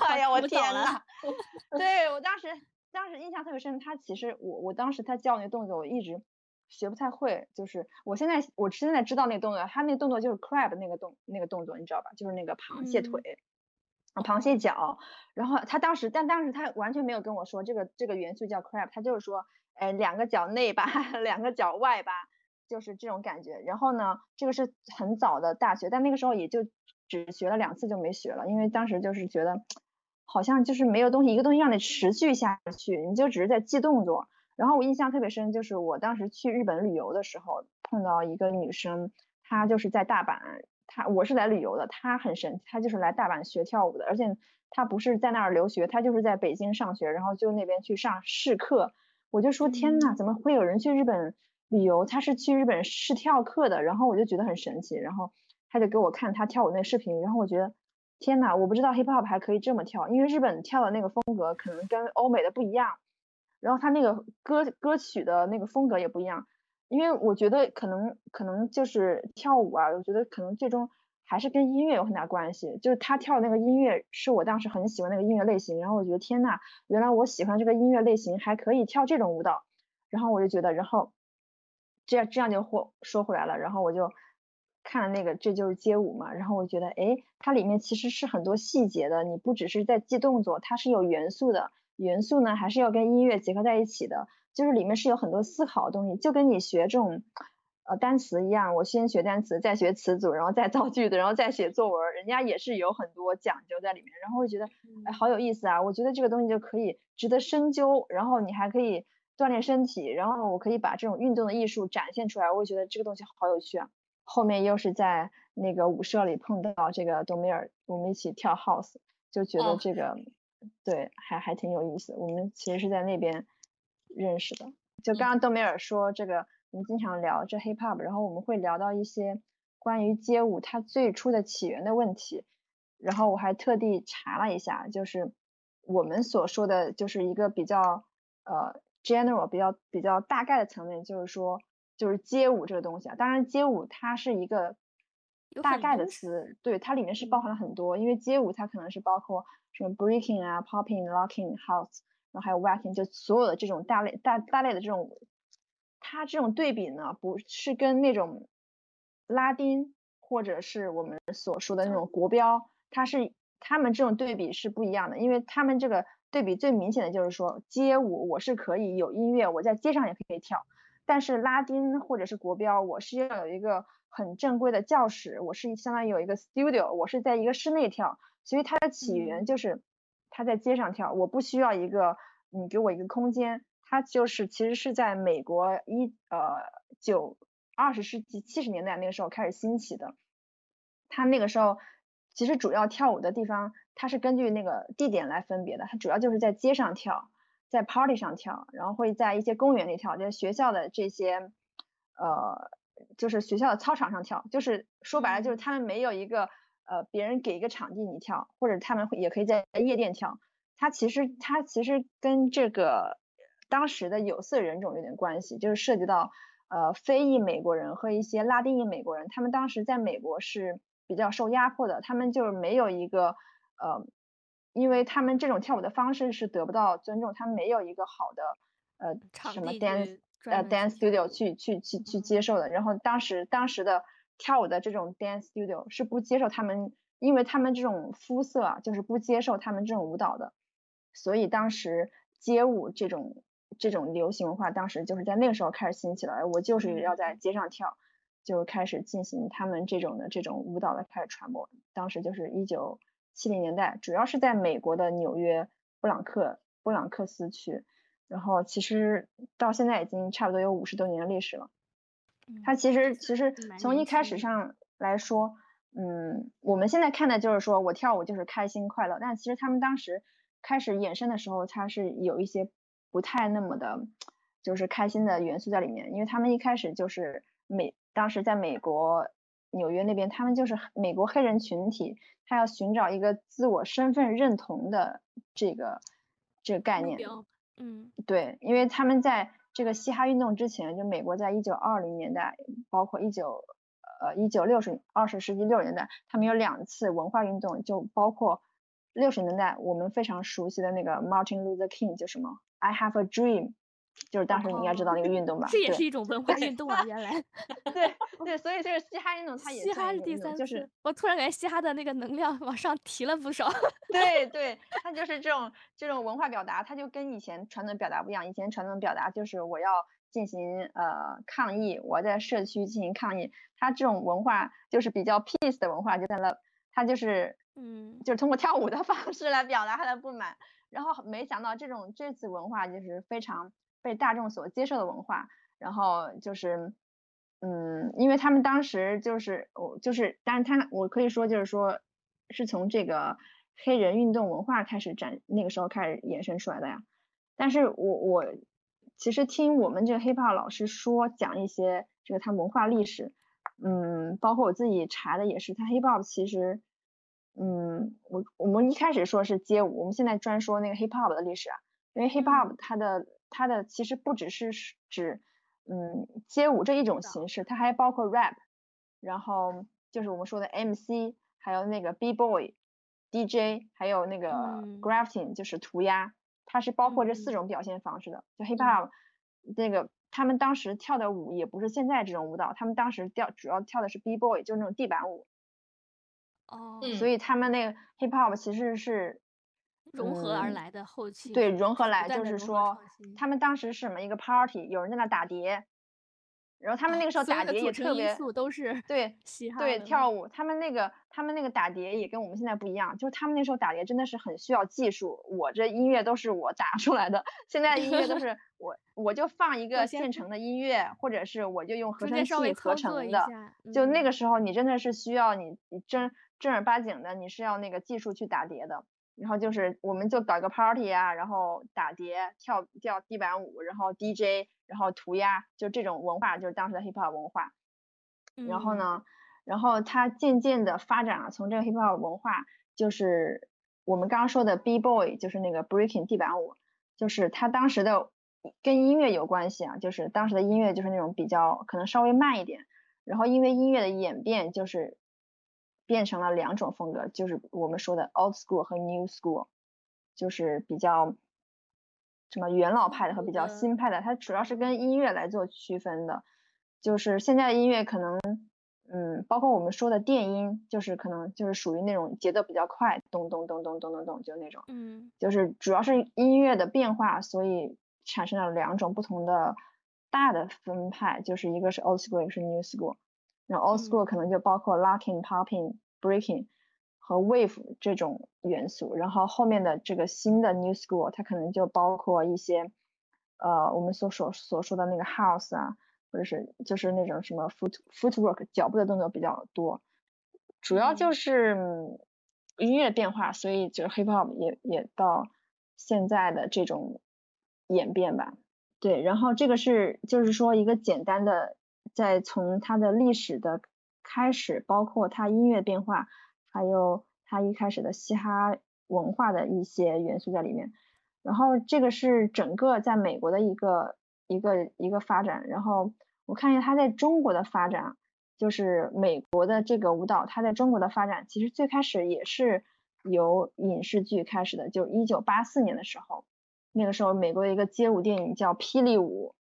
哎呀，我天呐。对我当时当时印象特别深，他其实我我当时他教那个动作，我一直。学不太会，就是我现在我现在知道那个动作，他那个动作就是 crab 那个动那个动作，你知道吧？就是那个螃蟹腿，螃蟹脚。然后他当时，但当时他完全没有跟我说这个这个元素叫 crab，他就是说，哎，两个脚内八，两个脚外八，就是这种感觉。然后呢，这个是很早的大学，但那个时候也就只学了两次就没学了，因为当时就是觉得好像就是没有东西，一个东西让你持续下去，你就只是在记动作。然后我印象特别深，就是我当时去日本旅游的时候，碰到一个女生，她就是在大阪，她我是来旅游的，她很神奇，她就是来大阪学跳舞的，而且她不是在那儿留学，她就是在北京上学，然后就那边去上试课。我就说天呐，怎么会有人去日本旅游？她是去日本试跳课的，然后我就觉得很神奇，然后她就给我看她跳舞那视频，然后我觉得天呐，我不知道 hip hop 还可以这么跳，因为日本跳的那个风格可能跟欧美的不一样。然后他那个歌歌曲的那个风格也不一样，因为我觉得可能可能就是跳舞啊，我觉得可能最终还是跟音乐有很大关系。就是他跳的那个音乐是我当时很喜欢那个音乐类型，然后我觉得天呐，原来我喜欢这个音乐类型还可以跳这种舞蹈，然后我就觉得，然后这样这样就或说回来了，然后我就看了那个这就是街舞嘛，然后我觉得哎，它里面其实是很多细节的，你不只是在记动作，它是有元素的。元素呢，还是要跟音乐结合在一起的，就是里面是有很多思考的东西，就跟你学这种呃单词一样，我先学单词，再学词组，然后再造句子，然后再写作文，人家也是有很多讲究在里面，然后会觉得哎好有意思啊，我觉得这个东西就可以值得深究，然后你还可以锻炼身体，然后我可以把这种运动的艺术展现出来，我觉得这个东西好有趣啊。后面又是在那个舞社里碰到这个董米尔，我们一起跳 house，就觉得这个。对，还还挺有意思。我们其实是在那边认识的。就刚刚豆梅尔说这个我们经常聊这 hip hop，然后我们会聊到一些关于街舞它最初的起源的问题。然后我还特地查了一下，就是我们所说的就是一个比较呃 general 比较比较大概的层面，就是说就是街舞这个东西啊。当然街舞它是一个大概的词，对，它里面是包含了很多，因为街舞它可能是包括什么 breaking 啊、popping、locking、house，然后还有 wacking，就所有的这种大类大大类的这种，它这种对比呢，不是跟那种拉丁或者是我们所说的那种国标。它是他们这种对比是不一样的，因为他们这个对比最明显的就是说街舞我是可以有音乐，我在街上也可以跳，但是拉丁或者是国标，我是要有一个很正规的教室，我是相当于有一个 studio，我是在一个室内跳，所以它的起源就是它在街上跳，我不需要一个你给我一个空间，它就是其实是在美国一呃九二十世纪七十年代那个时候开始兴起的，它那个时候。其实主要跳舞的地方，它是根据那个地点来分别的。它主要就是在街上跳，在 party 上跳，然后会在一些公园里跳，在学校的这些，呃，就是学校的操场上跳。就是说白了，就是他们没有一个呃别人给一个场地你跳，或者他们也可以在夜店跳。它其实它其实跟这个当时的有色人种有点关系，就是涉及到呃非裔美国人和一些拉丁裔美国人，他们当时在美国是。比较受压迫的，他们就是没有一个呃，因为他们这种跳舞的方式是得不到尊重，他们没有一个好的呃什么 dance 呃 dance studio 去去去去接受的。然后当时当时的跳舞的这种 dance studio 是不接受他们，因为他们这种肤色啊，就是不接受他们这种舞蹈的。所以当时街舞这种这种流行文化，当时就是在那个时候开始兴起了。我就是要在街上跳。就开始进行他们这种的这种舞蹈的开始传播，当时就是一九七零年代，主要是在美国的纽约布朗克布朗克斯区，然后其实到现在已经差不多有五十多年的历史了。它其实其实从一开始上来说，嗯，我们现在看的就是说我跳舞就是开心快乐，但其实他们当时开始衍生的时候，它是有一些不太那么的，就是开心的元素在里面，因为他们一开始就是美。当时在美国纽约那边，他们就是美国黑人群体，他要寻找一个自我身份认同的这个这个概念。嗯，对，因为他们在这个嘻哈运动之前，就美国在一九二零年代，包括一九呃一九六十二十世纪六十年代，他们有两次文化运动，就包括六十年代我们非常熟悉的那个 Martin Luther King，就什么 I have a dream。就是当时你应该知道那个运动吧？这也是一种文化运动啊！原来，对对，所以就是嘻哈运动，它也嘻哈是第三，就是我突然感觉嘻哈的那个能量往上提了不少。对 对，它就是这种这种文化表达，它就跟以前传统表达不一样。以前传统表达就是我要进行呃抗议，我在社区进行抗议。它这种文化就是比较 peace 的文化，就在那，它就是嗯，就是通过跳舞的方式来表达他的不满。然后没想到这种这次文化就是非常。被大众所接受的文化，然后就是，嗯，因为他们当时就是我就是，但是他我可以说就是说，是从这个黑人运动文化开始展，那个时候开始衍生出来的呀。但是我我其实听我们这个 hiphop 老师说讲一些这个他文化历史，嗯，包括我自己查的也是，他 hiphop 其实，嗯，我我们一开始说是街舞，我们现在专说那个 hiphop 的历史啊，因为 hiphop 它的。它的其实不只是指，嗯，街舞这一种形式，它还包括 rap，然后就是我们说的 MC，还有那个 B boy、DJ，还有那个 grafting，就是涂鸦，它是包括这四种表现方式的。就 hip hop，那个他们当时跳的舞也不是现在这种舞蹈，他们当时跳主要跳的是 B boy，就是那种地板舞。哦。所以他们那个 hip hop 其实是。融合而来的后期，对融合来就是说，他们当时是什么一个 party，有人在那打碟，然后他们那个时候打碟也特别都是对对跳舞，他们那个他们那个打碟也跟我们现在不一样，就是他们那时候打碟真的是很需要技术，我这音乐都是我打出来的，现在音乐都是 我我就放一个现成的音乐，或者是我就用合成器合成的，就那个时候你真的是需要你你正正儿八经的你是要那个技术去打碟的。然后就是我们就搞一个 party 啊，然后打碟、跳跳地板舞，然后 DJ，然后涂鸦，就这种文化就是当时的 hip hop 文化。然后呢，然后它渐渐的发展了，从这个 hip hop 文化就是我们刚刚说的 b boy，就是那个 breaking 地板舞，就是它当时的跟音乐有关系啊，就是当时的音乐就是那种比较可能稍微慢一点，然后因为音乐的演变就是。变成了两种风格，就是我们说的 old school 和 new school，就是比较什么元老派的和比较新派的，它主要是跟音乐来做区分的。就是现在的音乐可能，嗯，包括我们说的电音，就是可能就是属于那种节奏比较快，咚咚咚咚咚咚咚，就那种，嗯，就是主要是音乐的变化，所以产生了两种不同的大的分派，就是一个是 old school，一个是 new school。然后 old school 可能就包括 locking、popping、breaking 和 wave 这种元素，然后后面的这个新的 new school 它可能就包括一些呃我们所所所说的那个 house 啊，或者是就是那种什么 foot footwork 脚步的动作比较多，主要就是音乐变化，所以就是 hip hop 也也到现在的这种演变吧。对，然后这个是就是说一个简单的。在从它的历史的开始，包括它音乐变化，还有它一开始的嘻哈文化的一些元素在里面。然后这个是整个在美国的一个一个一个发展。然后我看一下它在中国的发展，就是美国的这个舞蹈，它在中国的发展其实最开始也是由影视剧开始的，就一九八四年的时候，那个时候美国的一个街舞电影叫《霹雳舞》。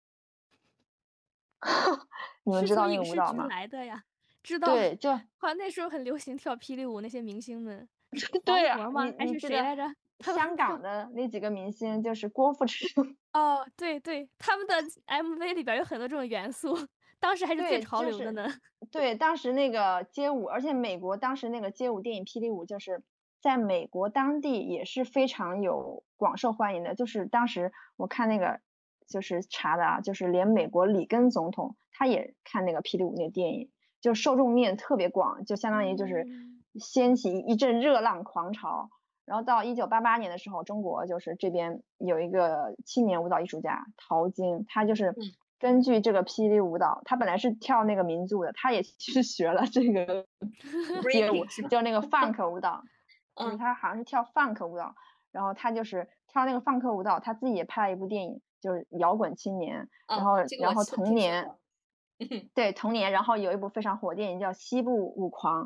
你们知道那个舞蹈吗？来的呀，知道。对，就好像那时候很流行跳霹雳舞，那些明星们。对呀，还是谁来着？香港 的那几个明星，就是郭富城。哦，对对，他们的 MV 里边有很多这种元素，当时还是最潮流的呢。对，当时那个街舞，而且美国当时那个街舞电影《霹雳舞》，就是在美国当地也是非常有广受欢迎的。就是当时我看那个。就是查的啊，就是连美国里根总统他也看那个霹雳舞那个电影，就受众面特别广，就相当于就是掀起一阵热浪狂潮。然后到一九八八年的时候，中国就是这边有一个青年舞蹈艺术家陶晶，他就是根据这个霹雳舞蹈，他本来是跳那个民族的，他也去学了这个街 舞，叫那个 funk 舞蹈，就是他好像是跳 funk 舞蹈，然后他就是跳那个 funk 舞蹈，他自己也拍了一部电影。就是摇滚青年，然后然后童年，对童年，然后有一部非常火电影叫《西部舞狂》，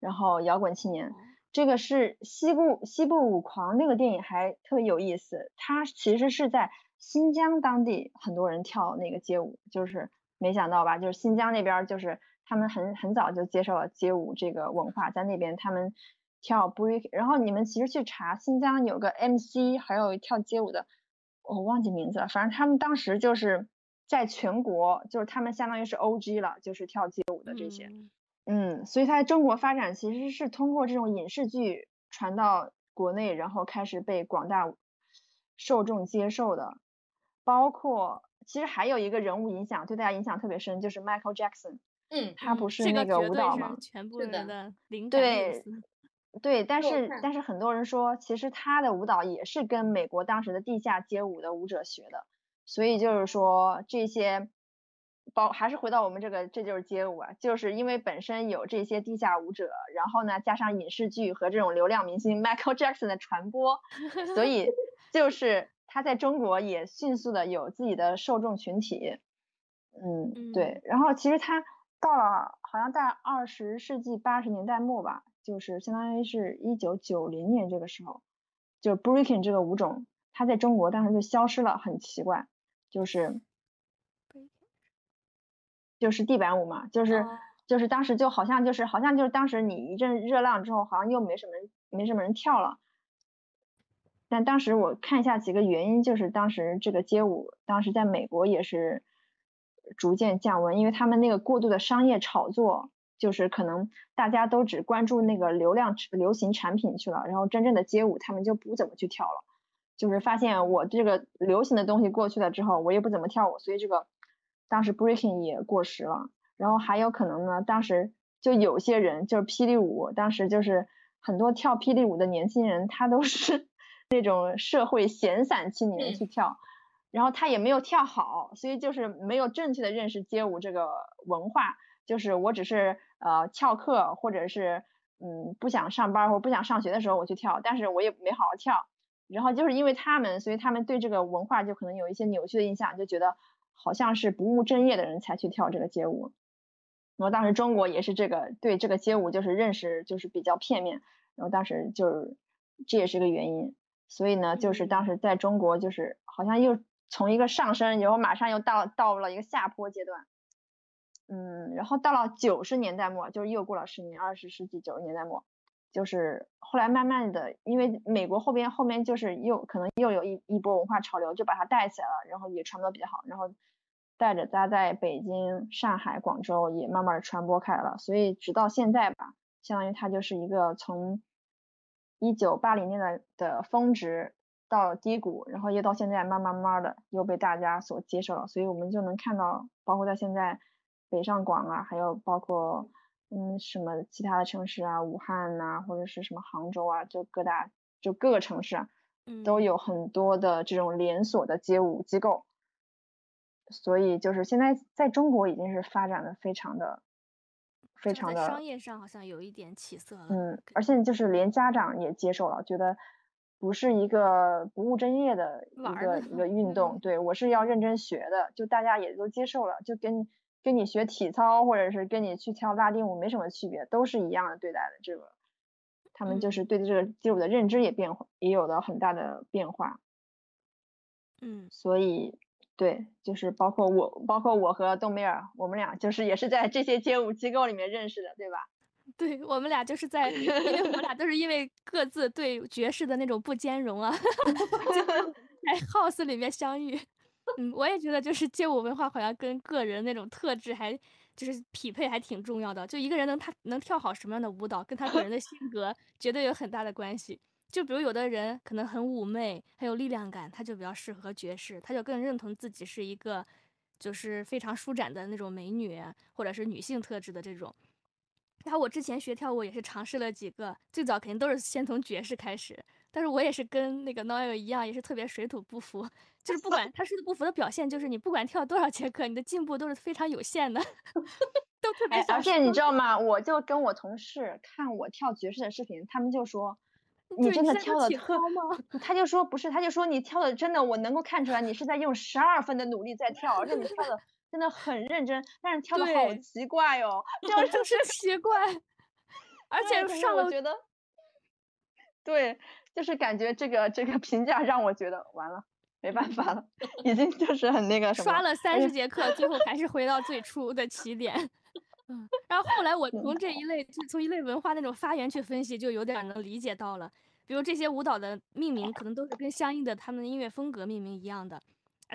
然后摇滚青年，这个是西部西部舞狂那个电影还特别有意思，它其实是在新疆当地很多人跳那个街舞，就是没想到吧，就是新疆那边就是他们很很早就接受了街舞这个文化，在那边他们跳 break，然后你们其实去查新疆有个 MC，还有跳街舞的。我忘记名字了，反正他们当时就是在全国，就是他们相当于是 O.G. 了，就是跳街舞的这些，嗯，所以它在中国发展其实是通过这种影视剧传到国内，然后开始被广大受众接受的。包括其实还有一个人物影响对大家影响特别深，就是 Michael Jackson，嗯，他不是那个舞蹈吗？全部人的灵感。对。对，但是但是很多人说，其实他的舞蹈也是跟美国当时的地下街舞的舞者学的，所以就是说这些，包还是回到我们这个，这就是街舞啊，就是因为本身有这些地下舞者，然后呢加上影视剧和这种流量明星 Michael Jackson 的传播，所以就是他在中国也迅速的有自己的受众群体，嗯，对，然后其实他到了好像在二十世纪八十年代末吧。就是相当于是一九九零年这个时候，就 breaking 这个舞种，它在中国当时就消失了，很奇怪，就是就是地板舞嘛，就是就是当时就好像就是好像就是当时你一阵热浪之后，好像又没什么人没什么人跳了。但当时我看一下几个原因，就是当时这个街舞当时在美国也是逐渐降温，因为他们那个过度的商业炒作。就是可能大家都只关注那个流量流行产品去了，然后真正的街舞他们就不怎么去跳了。就是发现我这个流行的东西过去了之后，我也不怎么跳舞，所以这个当时 breaking 也过时了。然后还有可能呢，当时就有些人就是霹雳舞，当时就是很多跳霹雳舞的年轻人，他都是 那种社会闲散青年去跳，然后他也没有跳好，所以就是没有正确的认识街舞这个文化。就是我只是呃翘课，或者是嗯不想上班或不想上学的时候我去跳，但是我也没好好跳。然后就是因为他们，所以他们对这个文化就可能有一些扭曲的印象，就觉得好像是不务正业的人才去跳这个街舞。然后当时中国也是这个对这个街舞就是认识就是比较片面，然后当时就是这也是个原因。所以呢，就是当时在中国就是好像又从一个上升，然后马上又到到了一个下坡阶段。嗯，然后到了九十年代末，就是又过了十年，二十世纪九十年代末，就是后来慢慢的，因为美国后边后面就是又可能又有一一波文化潮流，就把它带起来了，然后也传播的比较好，然后带着它在北京、上海、广州也慢慢的传播开了，所以直到现在吧，相当于它就是一个从一九八零年代的峰值到低谷，然后又到现在慢慢慢慢的又被大家所接受了，所以我们就能看到，包括在现在。北上广啊，还有包括嗯什么其他的城市啊，武汉呐，或者是什么杭州啊，就各大就各个城市啊，都有很多的这种连锁的街舞机构，所以就是现在在中国已经是发展的非常的非常的商业上好像有一点起色了，嗯，而且就是连家长也接受了，觉得不是一个不务正业的一个一个运动，对我是要认真学的，就大家也都接受了，就跟。跟你学体操，或者是跟你去跳拉丁舞没什么区别，都是一样的对待的。这个，他们就是对这个街舞的认知也变化，也有了很大的变化。嗯，所以对，就是包括我，包括我和冬梅尔，我们俩就是也是在这些街舞机构里面认识的，对吧？对，我们俩就是在，因为我们俩都是因为各自对爵士的那种不兼容啊，在 house 里面相遇。嗯，我也觉得就是街舞文化好像跟个人那种特质还就是匹配还挺重要的。就一个人能他能跳好什么样的舞蹈，跟他个人的性格绝对有很大的关系。就比如有的人可能很妩媚，很有力量感，他就比较适合爵士，他就更认同自己是一个就是非常舒展的那种美女，或者是女性特质的这种。然后我之前学跳舞也是尝试了几个，最早肯定都是先从爵士开始。但是我也是跟那个 Noel 一样，也是特别水土不服。就是不管 他水土不服的表现，就是你不管跳多少节课，你的进步都是非常有限的，都特别。而且你知道吗？我就跟我同事看我跳爵士的视频，他们就说你真的跳的特吗？他就说不是，他就说你跳的真的，我能够看出来你是在用十二分的努力在跳，而且你跳的 真的很认真，但是跳的好奇怪哦，这样，就是奇怪，而且上了我觉得，对。就是感觉这个这个评价让我觉得完了，没办法了，已经就是很那个什么。刷了三十 节课，最后还是回到最初的起点。嗯，然后后来我从这一类，就从一类文化那种发源去分析，就有点能理解到了。比如这些舞蹈的命名，可能都是跟相应的他们的音乐风格命名一样的，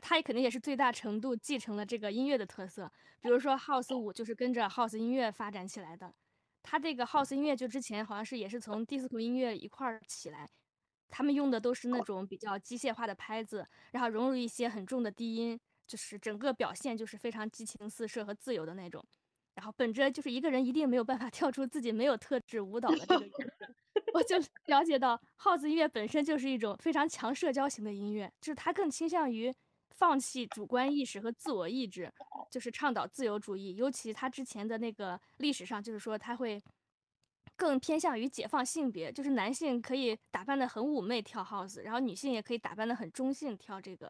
它也肯定也是最大程度继承了这个音乐的特色。比如说 House 舞就是跟着 House 音乐发展起来的，它这个 House 音乐就之前好像是也是从 Disco 音乐一块儿起来。他们用的都是那种比较机械化的拍子，然后融入一些很重的低音，就是整个表现就是非常激情四射和自由的那种。然后本着就是一个人一定没有办法 跳出自己没有特质舞蹈的这个原则，我就了解到，House 音乐本身就是一种非常强社交型的音乐，就是它更倾向于放弃主观意识和自我意志，就是倡导自由主义。尤其他之前的那个历史上，就是说他会。更偏向于解放性别，就是男性可以打扮的很妩媚跳 house，然后女性也可以打扮的很中性跳这个。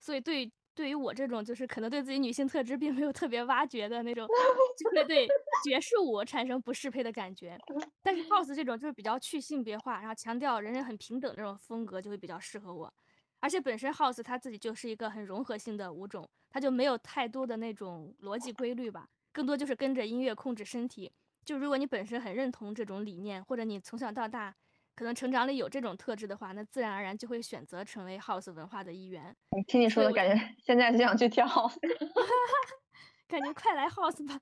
所以对对于我这种就是可能对自己女性特质并没有特别挖掘的那种，就会对爵士舞产生不适配的感觉。但是 house 这种就是比较去性别化，然后强调人人很平等这种风格就会比较适合我。而且本身 house 它自己就是一个很融合性的舞种，它就没有太多的那种逻辑规律吧，更多就是跟着音乐控制身体。就如果你本身很认同这种理念，或者你从小到大可能成长里有这种特质的话，那自然而然就会选择成为 house 文化的一员。听你说的感觉，现在就想去跳，感觉快来 house 吧。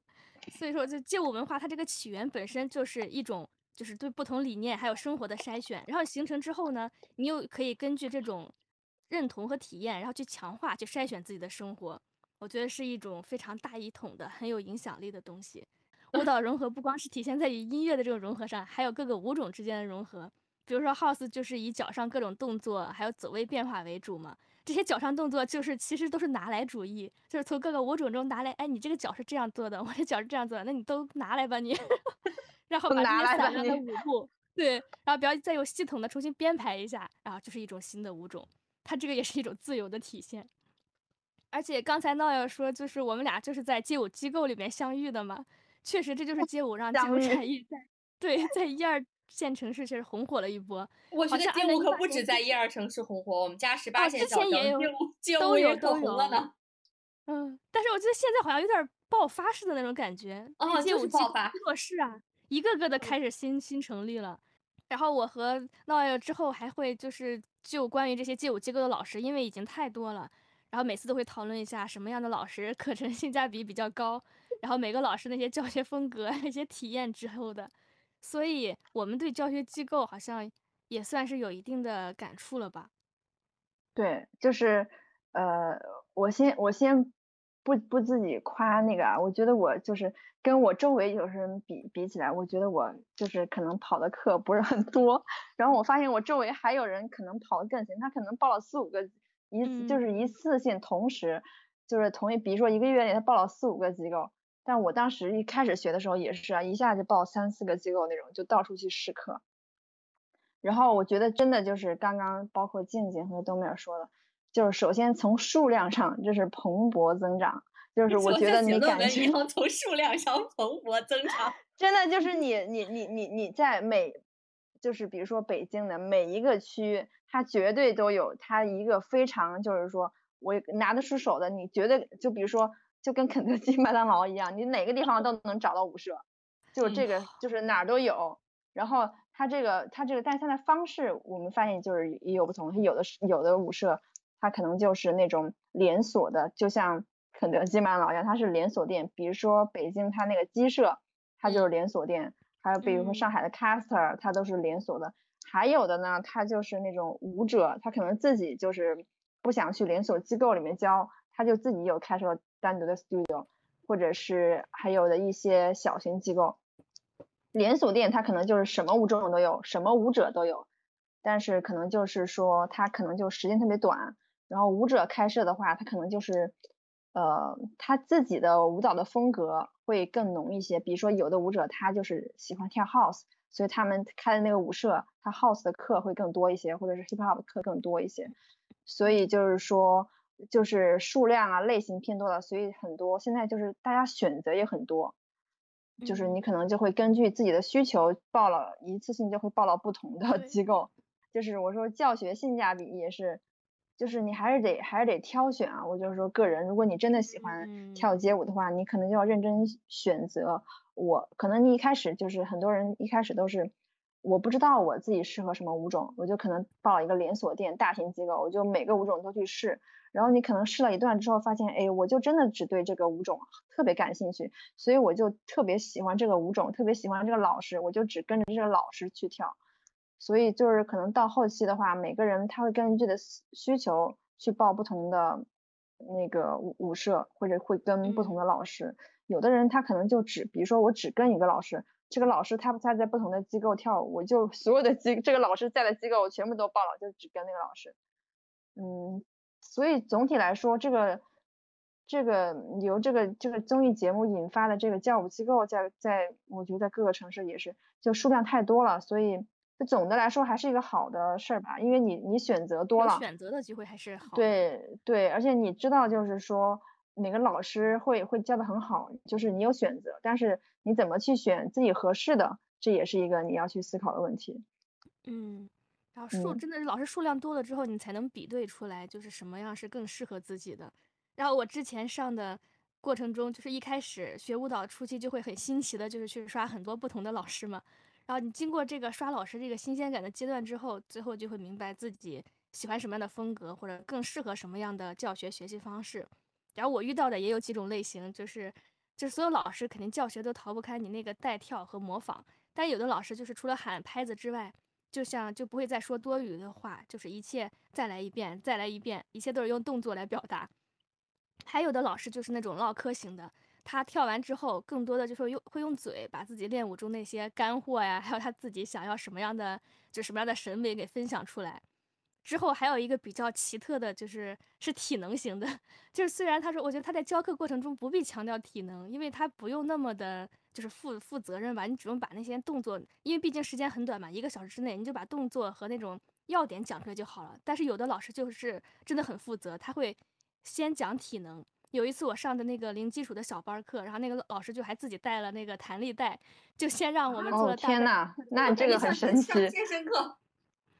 所以说，就街舞文化它这个起源本身就是一种，就是对不同理念还有生活的筛选，然后形成之后呢，你又可以根据这种认同和体验，然后去强化、去筛选自己的生活。我觉得是一种非常大一统的、很有影响力的东西。舞蹈融合不光是体现在于音乐的这种融合上，还有各个舞种之间的融合。比如说 House 就是以脚上各种动作还有走位变化为主嘛。这些脚上动作就是其实都是拿来主义，就是从各个舞种中拿来。哎，你这个脚是这样做的，我这脚是这样做的，那你都拿来吧你。然后把这些散乱的舞步，对，然后不要再有系统的重新编排一下，然后就是一种新的舞种。它这个也是一种自由的体现。而且刚才闹要说，就是我们俩就是在街舞机构里面相遇的嘛，确实这就是街舞让街舞产业在对在一二。线城市确实红火了一波，我觉得街舞可不止在一二城市红火，我们家十八线小城街舞也都红了呢。嗯，但是我觉得现在好像有点爆发式的那种感觉，哦街舞爆发，做事啊，一个个的开始新新成立了。然后我和闹友之后还会就是就关于这些街舞机构的老师，因为已经太多了，然后每次都会讨论一下什么样的老师课程 性价比比较高，然后每个老师那些教学风格、那些体验之后的。所以，我们对教学机构好像也算是有一定的感触了吧？对，就是，呃，我先我先不不自己夸那个啊，我觉得我就是跟我周围有些人比比起来，我觉得我就是可能跑的课不是很多，然后我发现我周围还有人可能跑的更勤，他可能报了四五个一次就是一次性同时就是同一，比如说一个月里他报了四五个机构。但我当时一开始学的时候也是啊，一下就报三四个机构那种，就到处去试课。然后我觉得真的就是刚刚包括静静和东面说的，就是首先从数量上这是蓬勃增长，就是我觉得你感觉从数量上蓬勃增长，真的就是你你你你你在每就是比如说北京的每一个区，它绝对都有它一个非常就是说我拿得出手的，你绝对就比如说。就跟肯德基、麦当劳一样，你哪个地方都能找到舞社，就这个就是哪儿都有。然后它这个它这个，但是它的方式我们发现就是也有不同。它有的是有的舞社，它可能就是那种连锁的，就像肯德基、麦当劳一样，它是连锁店。比如说北京它那个鸡舍，它就是连锁店。还有比如说上海的 Caster，它都是连锁的。还有的呢，它就是那种舞者，他可能自己就是不想去连锁机构里面教，他就自己有开设。单独的 studio，或者是还有的一些小型机构，连锁店它可能就是什么舞种都有，什么舞者都有，但是可能就是说它可能就时间特别短，然后舞者开设的话，他可能就是呃他自己的舞蹈的风格会更浓一些，比如说有的舞者他就是喜欢跳 house，所以他们开的那个舞社，他 house 的课会更多一些，或者是 hip hop 的课更多一些，所以就是说。就是数量啊类型偏多了，所以很多现在就是大家选择也很多，就是你可能就会根据自己的需求报了一次性就会报到不同的机构，就是我说教学性价比也是，就是你还是得还是得挑选啊，我就是说个人，如果你真的喜欢跳街舞的话，你可能就要认真选择。我可能你一开始就是很多人一开始都是我不知道我自己适合什么舞种，我就可能报一个连锁店大型机构，我就每个舞种都去试。然后你可能试了一段之后，发现，哎，我就真的只对这个舞种特别感兴趣，所以我就特别喜欢这个舞种，特别喜欢这个老师，我就只跟着这个老师去跳。所以就是可能到后期的话，每个人他会根据的需求去报不同的那个舞舞社，或者会跟不同的老师。有的人他可能就只，比如说我只跟一个老师，这个老师他他在不同的机构跳舞，我就所有的机这个老师在的机构我全部都报了，就只跟那个老师。嗯。所以总体来说，这个这个由这个这个综艺节目引发的这个教务机构，在在我觉得在各个城市也是，就数量太多了，所以总的来说还是一个好的事儿吧，因为你你选择多了，选择的机会还是好。对对，而且你知道，就是说哪个老师会会教的很好，就是你有选择，但是你怎么去选自己合适的，这也是一个你要去思考的问题。嗯。然后数真的是老师数量多了之后，你才能比对出来，就是什么样是更适合自己的。然后我之前上的过程中，就是一开始学舞蹈初期就会很新奇的，就是去刷很多不同的老师嘛。然后你经过这个刷老师这个新鲜感的阶段之后，最后就会明白自己喜欢什么样的风格，或者更适合什么样的教学学习方式。然后我遇到的也有几种类型，就是就是所有老师肯定教学都逃不开你那个带跳和模仿，但有的老师就是除了喊拍子之外。就像就不会再说多余的话，就是一切再来一遍，再来一遍，一切都是用动作来表达。还有的老师就是那种唠嗑型的，他跳完之后，更多的就是用会用嘴把自己练舞中那些干货呀，还有他自己想要什么样的就什么样的审美给分享出来。之后还有一个比较奇特的，就是是体能型的，就是虽然他说，我觉得他在教课过程中不必强调体能，因为他不用那么的，就是负负责任吧，你只用把那些动作，因为毕竟时间很短嘛，一个小时之内，你就把动作和那种要点讲出来就好了。但是有的老师就是真的很负责，他会先讲体能。有一次我上的那个零基础的小班课，然后那个老师就还自己带了那个弹力带，就先让我们做。哦天呐，那这个很神奇。健身课。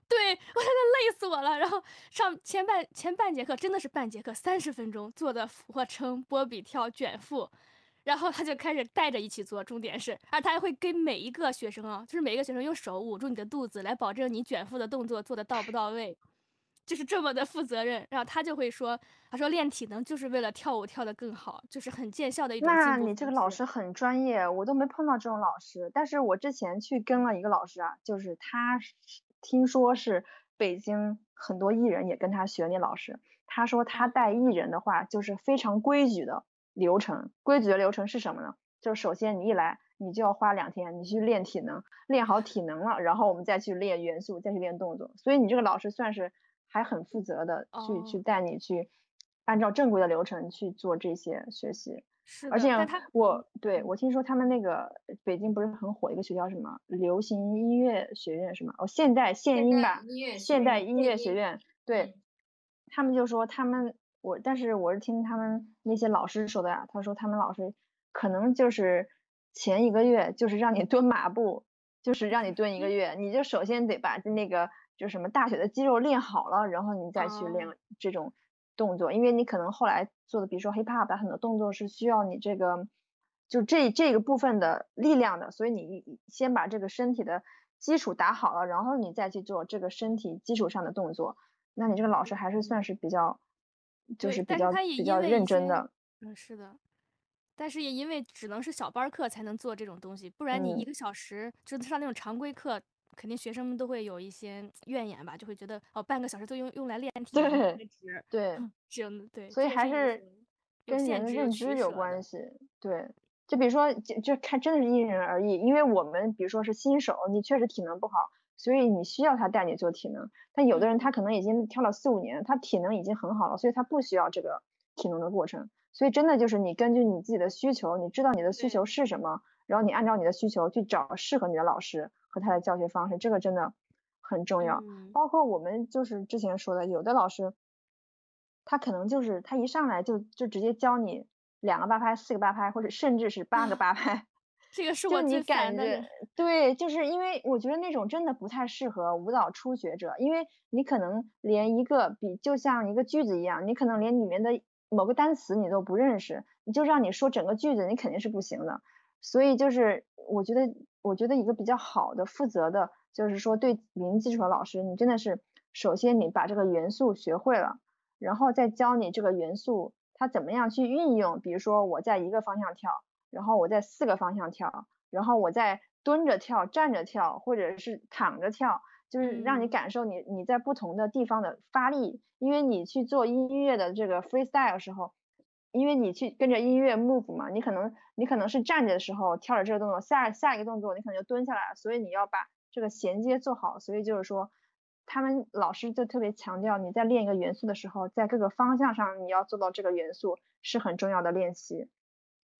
对 我真的累死我了，然后上前半前半节课真的是半节课三十分钟做的俯卧撑、波比跳、卷腹，然后他就开始带着一起做，重点是，而他还会跟每一个学生啊，就是每一个学生用手捂住你的肚子，来保证你卷腹的动作做的到不到位，就是这么的负责任。然后他就会说，他说练体能就是为了跳舞跳得更好，就是很见效的一种。那你这个老师很专业，我都没碰到这种老师，但是我之前去跟了一个老师啊，就是他。听说是北京很多艺人也跟他学那老师，他说他带艺人的话就是非常规矩的流程。规矩的流程是什么呢？就是首先你一来，你就要花两天，你去练体能，练好体能了，然后我们再去练元素，再去练动作。所以你这个老师算是还很负责的去去带你去按照正规的流程去做这些学习。而且我对我听说他们那个北京不是很火一个学校什么流行音乐学院是吗？哦，现代现音吧，现代音乐学院。对，他们就说他们我，但是我是听他们那些老师说的呀。他说他们老师可能就是前一个月就是让你蹲马步，就是让你蹲一个月，你就首先得把那个就什么大腿的肌肉练好了，然后你再去练这种。动作，因为你可能后来做的，比如说 hip hop 的很多动作是需要你这个，就这这个部分的力量的，所以你先把这个身体的基础打好了，然后你再去做这个身体基础上的动作。那你这个老师还是算是比较，就是比较比较认真的。嗯，是的。但是也因为只能是小班课才能做这种东西，不然你一个小时就是上那种常规课。肯定学生们都会有一些怨言吧，就会觉得哦，半个小时都用用来练 题，对，对，这样对，所以还是跟人的认知有关系。对，就比如说，就就看真的是因人而异，因为我们比如说是新手，你确实体能不好，所以你需要他带你做体能。但有的人他可能已经跳了四五年，他体能已经很好了，所以他不需要这个体能的过程。所以真的就是你根据你自己的需求，你知道你的需求是什么，然后你按照你的需求去找适合你的老师。和他的教学方式，这个真的很重要。包括我们就是之前说的，有的老师，他可能就是他一上来就就直接教你两个八拍、四个八拍，或者甚至是八个八 拍。这个是我你感觉对，就是因为我觉得那种真的不太适合舞蹈初学者，因为你可能连一个比就像一个句子一样，你可能连里面的某个单词你都不认识，你就让你说整个句子，你肯定是不行的。所以就是我觉得。我觉得一个比较好的、负责的，就是说对零基础的老师，你真的是首先你把这个元素学会了，然后再教你这个元素它怎么样去运用。比如说我在一个方向跳，然后我在四个方向跳，然后我在蹲着跳、站着跳，或者是躺着跳，就是让你感受你你在不同的地方的发力。因为你去做音乐的这个 freestyle 时候。因为你去跟着音乐 move 嘛，你可能你可能是站着的时候跳着这个动作，下下一个动作你可能就蹲下来了，所以你要把这个衔接做好。所以就是说，他们老师就特别强调你在练一个元素的时候，在各个方向上你要做到这个元素是很重要的练习。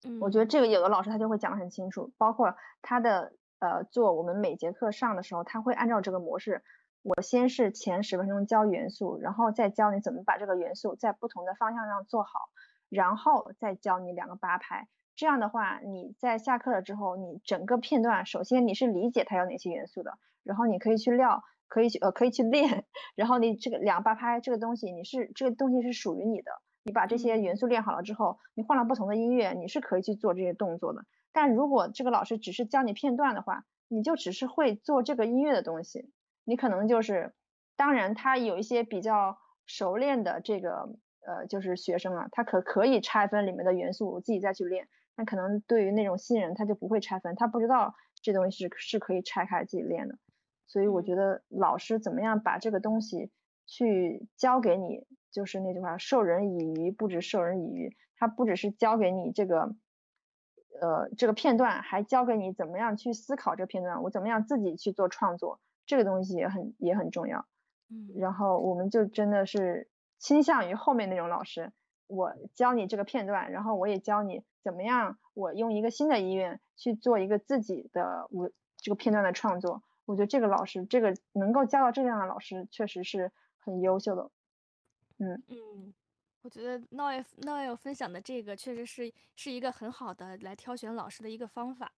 嗯，我觉得这个有的老师他就会讲得很清楚，包括他的呃做我们每节课上的时候，他会按照这个模式，我先是前十分钟教元素，然后再教你怎么把这个元素在不同的方向上做好。然后再教你两个八拍，这样的话，你在下课了之后，你整个片段，首先你是理解它有哪些元素的，然后你可以去料，可以去呃可以去练，然后你这个两个八拍这个东西，你是这个东西是属于你的，你把这些元素练好了之后，你换了不同的音乐，你是可以去做这些动作的。但如果这个老师只是教你片段的话，你就只是会做这个音乐的东西，你可能就是，当然他有一些比较熟练的这个。呃，就是学生啊，他可可以拆分里面的元素，自己再去练。那可能对于那种新人，他就不会拆分，他不知道这东西是是可以拆开自己练的。所以我觉得老师怎么样把这个东西去教给你，就是那句话，授人以鱼不止授人以渔。他不只是教给你这个呃这个片段，还教给你怎么样去思考这个片段，我怎么样自己去做创作，这个东西也很也很重要。嗯，然后我们就真的是倾向于后面那种老师，我教你这个片段，然后我也教你怎么样，我用一个新的音乐去做一个自己的我这个片段的创作。我觉得这个老师，这个能够教到这样的老师，确实是很优秀的。嗯嗯，我觉得 Noel Noel 分享的这个确实是是一个很好的来挑选老师的一个方法。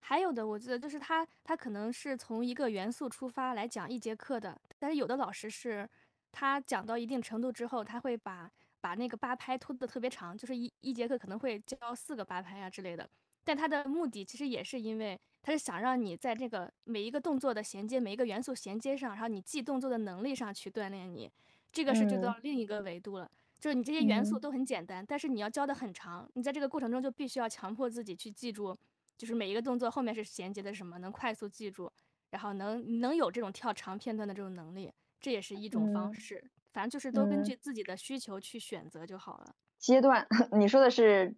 还有的，我觉得就是他他可能是从一个元素出发来讲一节课的，但是有的老师是，他讲到一定程度之后，他会把把那个八拍拖得特别长，就是一一节课可能会教四个八拍啊之类的。但他的目的其实也是因为。他是想让你在这个每一个动作的衔接、每一个元素衔接上，然后你记动作的能力上去锻炼你，这个是就到另一个维度了。就是你这些元素都很简单，但是你要教的很长，你在这个过程中就必须要强迫自己去记住，就是每一个动作后面是衔接的什么，能快速记住，然后能能有这种跳长片段的这种能力，这也是一种方式。反正就是都根据自己的需求去选择就好了。阶段，你说的是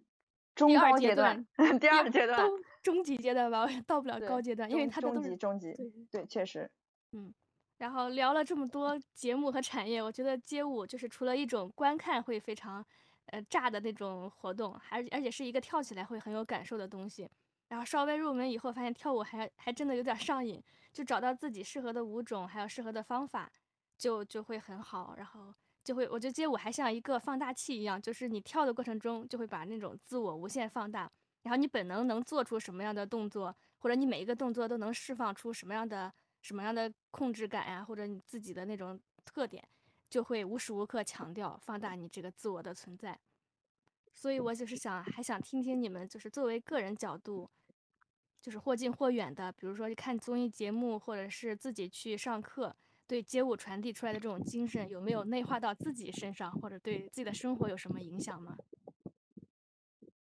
中高阶段，第二阶段。中级阶段吧，我到不了高阶段，因为它的都是中级，对对，确实，嗯。然后聊了这么多节目和产业，我觉得街舞就是除了一种观看会非常，呃炸的那种活动，还而且是一个跳起来会很有感受的东西。然后稍微入门以后，发现跳舞还还真的有点上瘾，就找到自己适合的舞种，还有适合的方法，就就会很好。然后就会，我觉得街舞还像一个放大器一样，就是你跳的过程中，就会把那种自我无限放大。然后你本能能做出什么样的动作，或者你每一个动作都能释放出什么样的什么样的控制感呀，或者你自己的那种特点，就会无时无刻强调放大你这个自我的存在。所以我就是想还想听听你们，就是作为个人角度，就是或近或远的，比如说看综艺节目，或者是自己去上课，对街舞传递出来的这种精神，有没有内化到自己身上，或者对自己的生活有什么影响吗？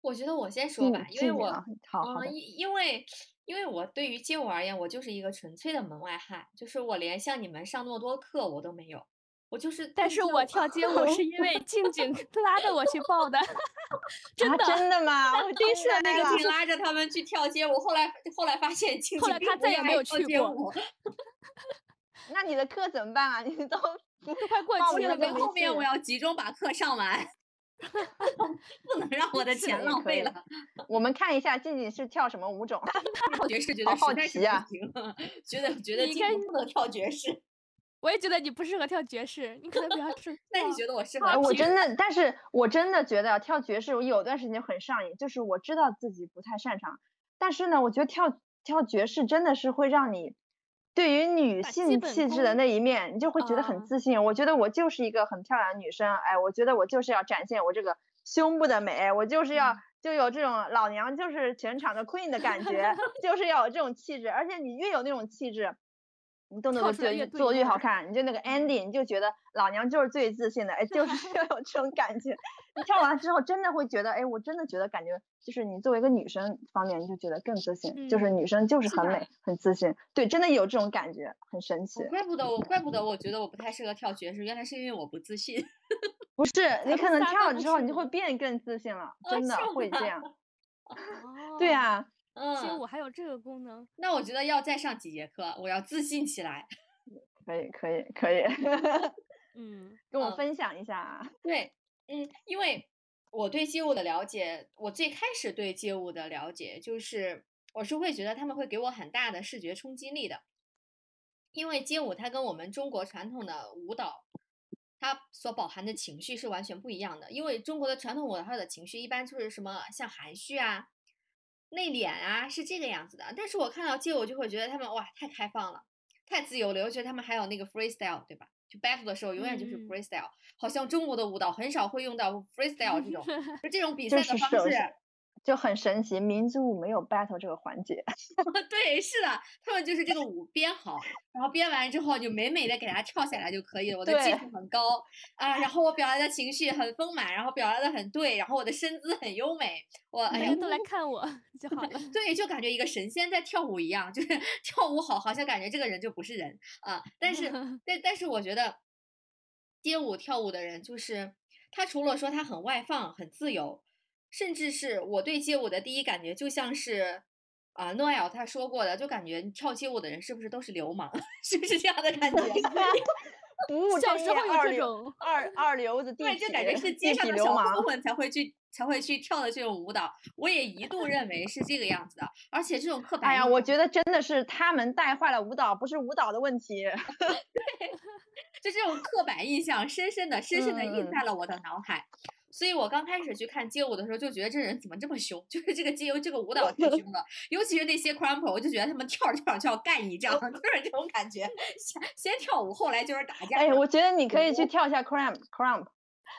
我觉得我先说吧，因为我，好，因因为因为我对于街舞而言，我就是一个纯粹的门外汉，就是我连像你们上那么多课我都没有，我就是。但是我跳街舞是因为静静 拉着我去报的，真的真的吗？我第一次那个静拉着他们去跳街舞，后来后来发现静静后来他再也没有去过。那你的课怎么办啊？你都快过期了，后面我要集中把课上完。不能让我的钱浪费了。我们看一下静静是跳什么舞种？跳爵士，觉得好奇啊！觉得觉得静静不能跳爵士。我也觉得你不适合跳爵士，你可能比较适。那你觉得我适合？我真的，但是我真的觉得跳爵士，我有段时间很上瘾。就是我知道自己不太擅长，但是呢，我觉得跳跳爵士真的是会让你。对于女性气质的那一面，你就会觉得很自信。我觉得我就是一个很漂亮的女生，哎，我觉得我就是要展现我这个胸部的美，我就是要就有这种老娘就是全场的 queen 的感觉，就是要有这种气质。而且你越有那种气质。你动作越做越好看，你就那个 ending，你就觉得老娘就是最自信的，哎，就是要有这种感觉。你跳完之后，真的会觉得，哎，我真的觉得感觉，就是你作为一个女生方面，你就觉得更自信，就是女生就是很美，很自信。对，真的有这种感觉，很神奇。怪不得我，怪不得我觉得我不太适合跳爵士，原来是因为我不自信。不是，你可能跳了之后，你就会变更自信了，真的会这样。对呀。街舞还有这个功能，那我觉得要再上几节课，我要自信起来。可以，可以，可以。嗯，跟我分享一下啊。对，嗯，因为我对街舞的了解，我最开始对街舞的了解就是，我是会觉得他们会给我很大的视觉冲击力的。因为街舞它跟我们中国传统的舞蹈，它所饱含的情绪是完全不一样的。因为中国的传统舞蹈的情绪一般就是什么像含蓄啊。内敛啊，是这个样子的。但是我看到街舞就会觉得他们哇，太开放了，太自由了。我觉得他们还有那个 freestyle，对吧？就 battle 的时候永远就是 freestyle，好像中国的舞蹈很少会用到 freestyle 这种，就这种比赛的方式。就很神奇，民族舞没有 battle 这个环节。对，是的，他们就是这个舞编好，然后编完之后就美美的给它跳下来就可以了。我的技术很高啊，然后我表达的情绪很丰满，然后表达的很对，然后我的身姿很优美。我哎呀，都来看我就好了。对，就感觉一个神仙在跳舞一样，就是 跳舞好，好像感觉这个人就不是人啊。但是，但但是我觉得街舞跳舞的人，就是他除了说他很外放、很自由。甚至是我对街舞的第一感觉，就像是啊，诺尔他说过的，就感觉跳街舞的人是不是都是流氓，是不是这样的感觉？不务正业，二流二二流子，对，就感觉是街上的小混混才会去才会去跳的这种舞蹈。我也一度认为是这个样子的，而且这种刻板，哎呀，我觉得真的是他们带坏了舞蹈，不是舞蹈的问题。对，就这种刻板印象，深深的、深深的印在了我的脑海。所以我刚开始去看街舞的时候，就觉得这人怎么这么凶？就是这个街舞这个舞蹈太凶了，尤其是那些 crumple，我就觉得他们跳着跳着就要干一仗，就是这种感觉。先先跳舞，后来就是打架。哎，我觉得你可以去跳一下 crump crump，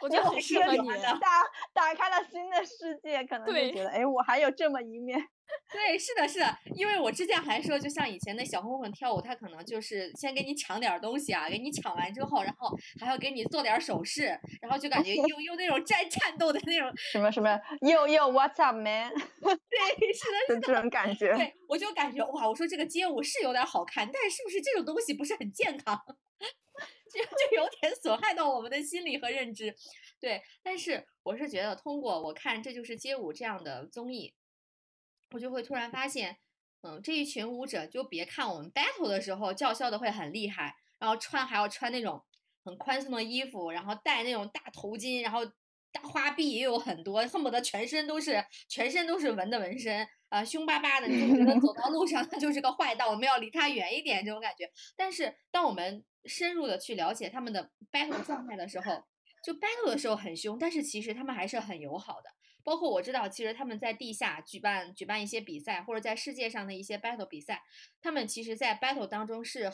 我觉得很适合你，打打开了新的世界，可能就觉得哎，我还有这么一面。对，是的，是的，因为我之前还说，就像以前那小混混跳舞，他可能就是先给你抢点东西啊，给你抢完之后，然后还要给你做点手势，然后就感觉又又那种战战斗的那种什么什么，Yo Yo，What's up, man？对，是的，是这种感觉。对，我就感觉哇，我说这个街舞是有点好看，但是是不是这种东西不是很健康？就就有点损害到我们的心理和认知。对，但是我是觉得通过我看这就是街舞这样的综艺。我就会突然发现，嗯，这一群舞者就别看我们 battle 的时候叫嚣的会很厉害，然后穿还要穿那种很宽松的衣服，然后戴那种大头巾，然后大花臂也有很多，恨不得全身都是全身都是纹的纹身，啊，凶巴巴的，你就觉得走到路上 他就是个坏蛋，我们要离他远一点这种感觉。但是当我们深入的去了解他们的 battle 状态的时候，就 battle 的时候很凶，但是其实他们还是很友好的。包括我知道，其实他们在地下举办举办一些比赛，或者在世界上的一些 battle 比赛，他们其实，在 battle 当中是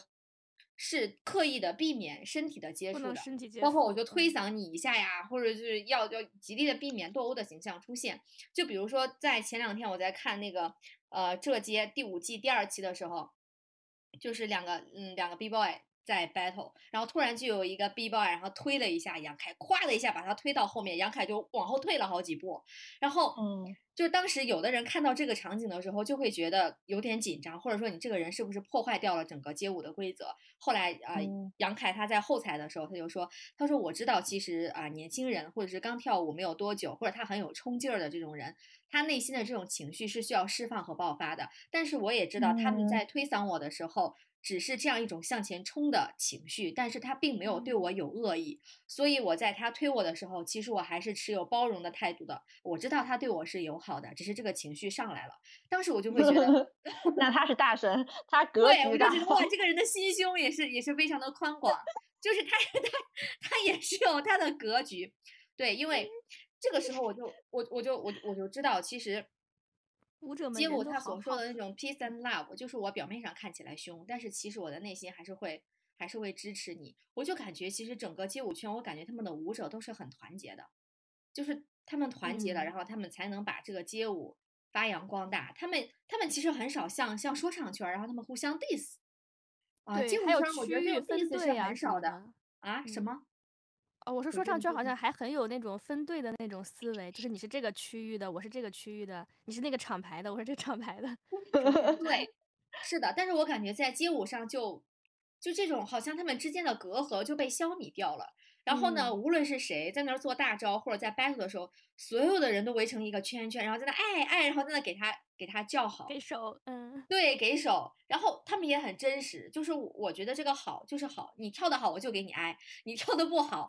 是刻意的避免身体的接触的，包括我就推搡你一下呀，或者就是要要极力的避免斗殴的形象出现。就比如说，在前两天我在看那个呃这街第五季第二期的时候，就是两个嗯两个 B boy。在 battle，然后突然就有一个 B boy，然后推了一下杨凯，咵的一下把他推到后面，杨凯就往后退了好几步。然后，嗯，就当时有的人看到这个场景的时候，就会觉得有点紧张，或者说你这个人是不是破坏掉了整个街舞的规则？后来啊，杨凯他在后台的时候他就说，他说我知道其实啊年轻人或者是刚跳舞没有多久，或者他很有冲劲儿的这种人，他内心的这种情绪是需要释放和爆发的。但是我也知道他们在推搡我的时候。只是这样一种向前冲的情绪，但是他并没有对我有恶意，所以我在他推我的时候，其实我还是持有包容的态度的。我知道他对我是友好的，只是这个情绪上来了，当时我就会觉得，那他是大神，他格局大。对，我就觉得哇，这个人的心胸也是也是非常的宽广，就是他 他他也是有他的格局。对，因为这个时候我就我我就我我就知道，其实。街舞他所说的那种 peace and love，就是我表面上看起来凶，但是其实我的内心还是会还是会支持你。我就感觉其实整个街舞圈，我感觉他们的舞者都是很团结的，就是他们团结了，然后他们才能把这个街舞发扬光大。他们他们其实很少像像说唱圈，然后他们互相 diss 啊，街舞圈我觉得这种 diss 是很少的啊，什么？哦，我说说唱圈好像还很有那种分队的那种思维，就是你是这个区域的，我是这个区域的，你是那个厂牌的，我是这个厂牌的。对，是的，但是我感觉在街舞上就就这种好像他们之间的隔阂就被消弭掉了。然后呢，无论是谁在那儿做大招或者在 battle 的时候，所有的人都围成一个圈圈，然后在那哎哎，然后在那给他给他叫好，给手，嗯，对，给手。然后他们也很真实，就是我觉得这个好就是好，你跳的好我就给你挨，你跳的不好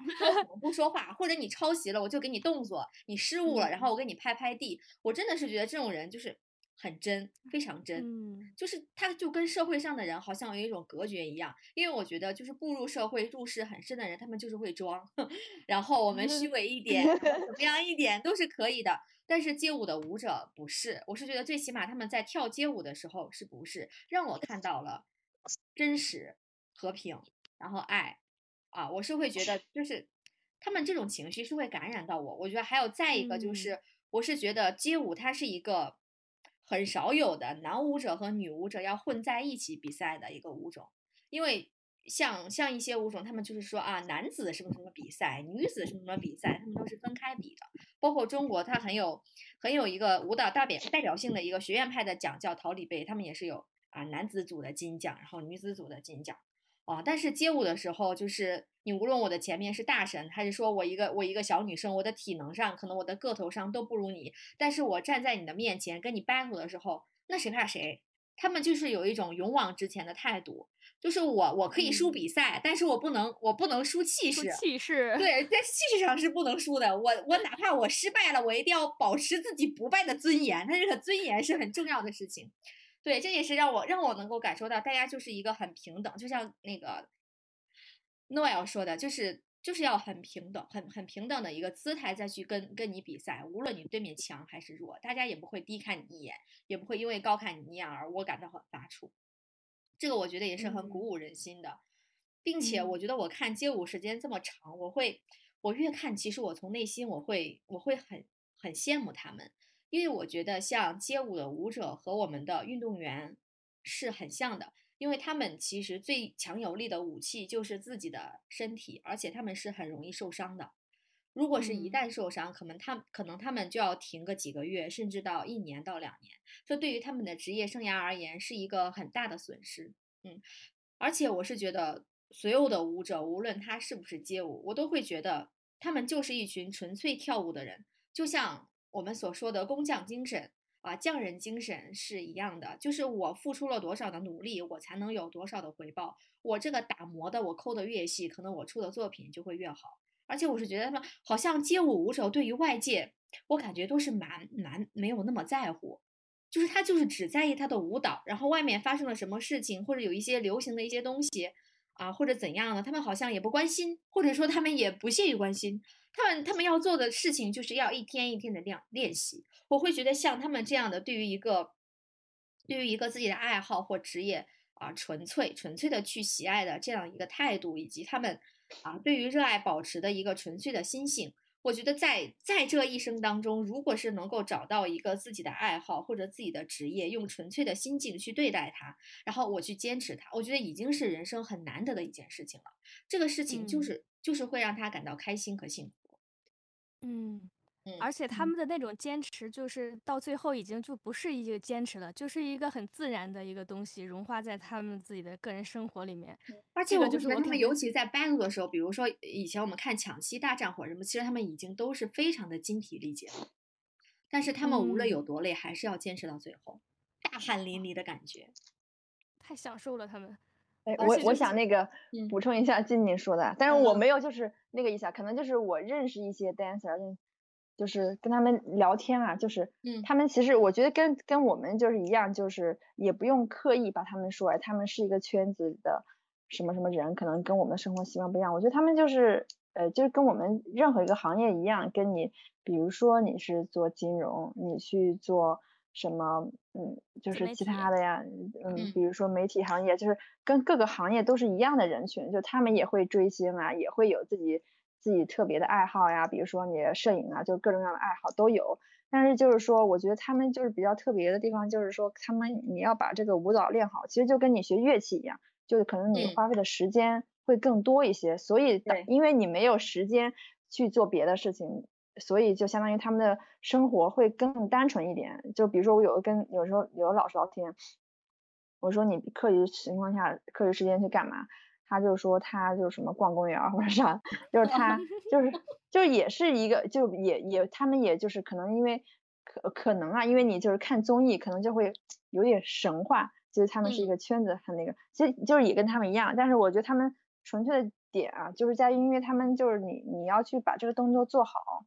我不说话，或者你抄袭了我就给你动作，你失误了然后我给你拍拍地。我真的是觉得这种人就是。很真，非常真，嗯，就是他就跟社会上的人好像有一种隔绝一样，因为我觉得就是步入社会入世很深的人，他们就是会装，然后我们虚伪一点，怎么样一点都是可以的。但是街舞的舞者不是，我是觉得最起码他们在跳街舞的时候是不是让我看到了真实、和平，然后爱啊，我是会觉得就是他们这种情绪是会感染到我。我觉得还有再一个就是，我是觉得街舞它是一个。很少有的男舞者和女舞者要混在一起比赛的一个舞种，因为像像一些舞种，他们就是说啊，男子什么什么比赛，女子什么什么比赛，他们都是分开比的。包括中国，它很有很有一个舞蹈代表代表性的一个学院派的奖叫桃李杯，他们也是有啊男子组的金奖，然后女子组的金奖。啊。但是街舞的时候，就是你无论我的前面是大神，还是说我一个我一个小女生，我的体能上可能我的个头上都不如你，但是我站在你的面前跟你 battle 的时候，那谁怕谁？他们就是有一种勇往直前的态度，就是我我可以输比赛，但是我不能我不能输气势，气势对，在气势上是不能输的。我我哪怕我失败了，我一定要保持自己不败的尊严。他这个尊严是很重要的事情。对，这也是让我让我能够感受到，大家就是一个很平等，就像那个 Noel 说的，就是。就是要很平等、很很平等的一个姿态再去跟跟你比赛，无论你对面强还是弱，大家也不会低看你一眼，也不会因为高看你一眼而我感到很发怵。这个我觉得也是很鼓舞人心的，并且我觉得我看街舞时间这么长，我会我越看，其实我从内心我会我会很很羡慕他们，因为我觉得像街舞的舞者和我们的运动员是很像的。因为他们其实最强有力的武器就是自己的身体，而且他们是很容易受伤的。如果是一旦受伤，可能他可能他们就要停个几个月，甚至到一年到两年。这对于他们的职业生涯而言是一个很大的损失。嗯，而且我是觉得所有的舞者，无论他是不是街舞，我都会觉得他们就是一群纯粹跳舞的人，就像我们所说的工匠精神。啊，匠人精神是一样的，就是我付出了多少的努力，我才能有多少的回报。我这个打磨的，我抠的越细，可能我出的作品就会越好。而且我是觉得他们好像街舞舞者对于外界，我感觉都是蛮蛮没有那么在乎，就是他就是只在意他的舞蹈，然后外面发生了什么事情，或者有一些流行的一些东西啊，或者怎样的，他们好像也不关心，或者说他们也不屑于关心。他们他们要做的事情就是要一天一天的练练习。我会觉得像他们这样的，对于一个对于一个自己的爱好或职业啊，纯粹纯粹的去喜爱的这样一个态度，以及他们啊对于热爱保持的一个纯粹的心性，我觉得在在这一生当中，如果是能够找到一个自己的爱好或者自己的职业，用纯粹的心境去对待它，然后我去坚持它，我觉得已经是人生很难得的一件事情了。这个事情就是就是会让他感到开心和幸福。嗯，而且他们的那种坚持，就是到最后已经就不是一个坚持了，就是一个很自然的一个东西，融化在他们自己的个人生活里面。而且我觉得他们，尤其在 battle 的时候，比如说以前我们看抢七大战或者什么，其实他们已经都是非常的精疲力竭了，但是他们无论有多累，还是要坚持到最后，大汗淋漓的感觉，太享受了他们。哎，我我想那个补充一下静静说的，但是我没有就是那个意思，可能就是我认识一些 dancer，就是跟他们聊天啊，就是他们其实我觉得跟跟我们就是一样，就是也不用刻意把他们说，哎，他们是一个圈子的什么什么人，可能跟我们的生活习惯不一样。我觉得他们就是呃，就是跟我们任何一个行业一样，跟你比如说你是做金融，你去做。什么，嗯，就是其他的呀，嗯，比如说媒体行业，就是跟各个行业都是一样的人群，就他们也会追星啊，也会有自己自己特别的爱好呀，比如说你摄影啊，就各种各样的爱好都有。但是就是说，我觉得他们就是比较特别的地方，就是说他们你要把这个舞蹈练好，其实就跟你学乐器一样，就是可能你花费的时间会更多一些，所以因为你没有时间去做别的事情。所以就相当于他们的生活会更单纯一点。就比如说我有跟有时候有的老师聊天，我说你课余情况下课余时间去干嘛？他就说他就什么逛公园或者啥，就是他就是 就也是一个就也也他们也就是可能因为可可能啊，因为你就是看综艺可能就会 有点神话，就是他们是一个圈子很那个，其实就是也跟他们一样，但是我觉得他们纯粹的点啊，就是在于因为他们就是你你要去把这个动作做好。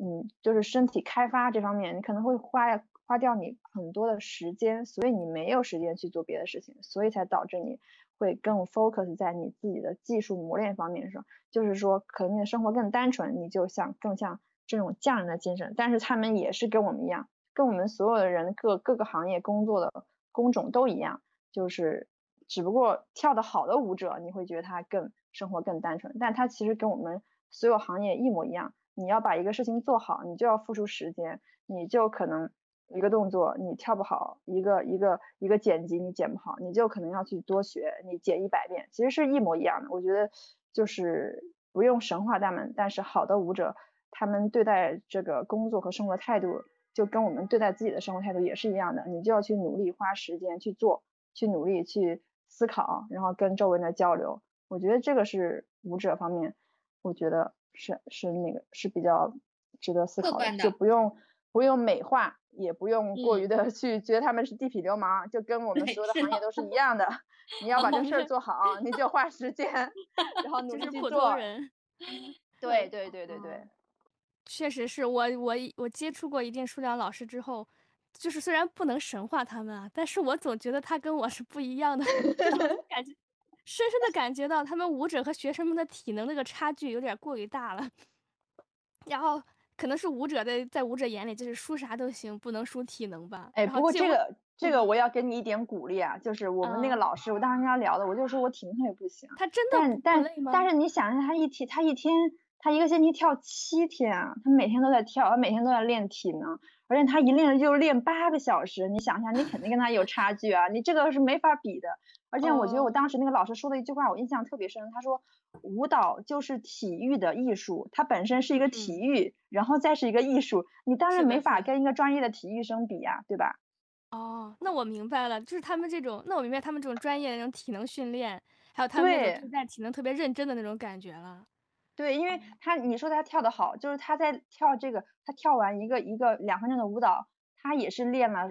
嗯，就是身体开发这方面，你可能会花花掉你很多的时间，所以你没有时间去做别的事情，所以才导致你会更 focus 在你自己的技术磨练方面上。就是说，可能你的生活更单纯，你就像更像这种匠人的精神。但是他们也是跟我们一样，跟我们所有的人各各个行业工作的工种都一样，就是只不过跳得好的舞者，你会觉得他更生活更单纯，但他其实跟我们所有行业一模一样。你要把一个事情做好，你就要付出时间，你就可能一个动作你跳不好，一个一个一个剪辑你剪不好，你就可能要去多学，你剪一百遍，其实是一模一样的。我觉得就是不用神话他们，但是好的舞者，他们对待这个工作和生活态度，就跟我们对待自己的生活态度也是一样的。你就要去努力花时间去做，去努力去思考，然后跟周围人的交流。我觉得这个是舞者方面，我觉得是是那个是比较值得思考的，就不用不用美化，也不用过于的去觉得他们是地痞流氓，就跟我们所有的行业都是一。样的。你要把这事儿做好，你就花时间，然后努力去做。人。对对对对对，确实是我我我接触过一定数量老师之后，就是虽然不能神化他们啊，但是我总觉得他跟我是不一样的，感觉深深的感觉到他们舞者和学生们的体能那个差距有点过于大了，然后可能是舞者在在舞者眼里就是输啥都行，不能输体能吧。哎，不过这个这个我要给你一点鼓励啊，就是我们那个老师，我当时跟他聊的，我就说我体能也不行，他真的但但但是你想一下，他一天他一天。他一个星期跳七天啊，他每天都在跳，他每天都在练体能，而且他一练就练八个小时。你想一下，你肯定跟他有差距啊，你这个是没法比的。而且我觉得我当时那个老师说的一句话，我印象特别深。他说，舞蹈就是体育的艺术，它本身是一个体育，然后再是一个艺术，你当然没法跟一个专业的体育生比呀，对吧？哦，那我明白了，就是他们这种，那我明白他们这种专业的那种体能训练，还有他们那种对待体能特别认真的那种感觉了。对，因为他你说他跳的好，就是他在跳这个，他跳完一个一个两分钟的舞蹈，他也是练了，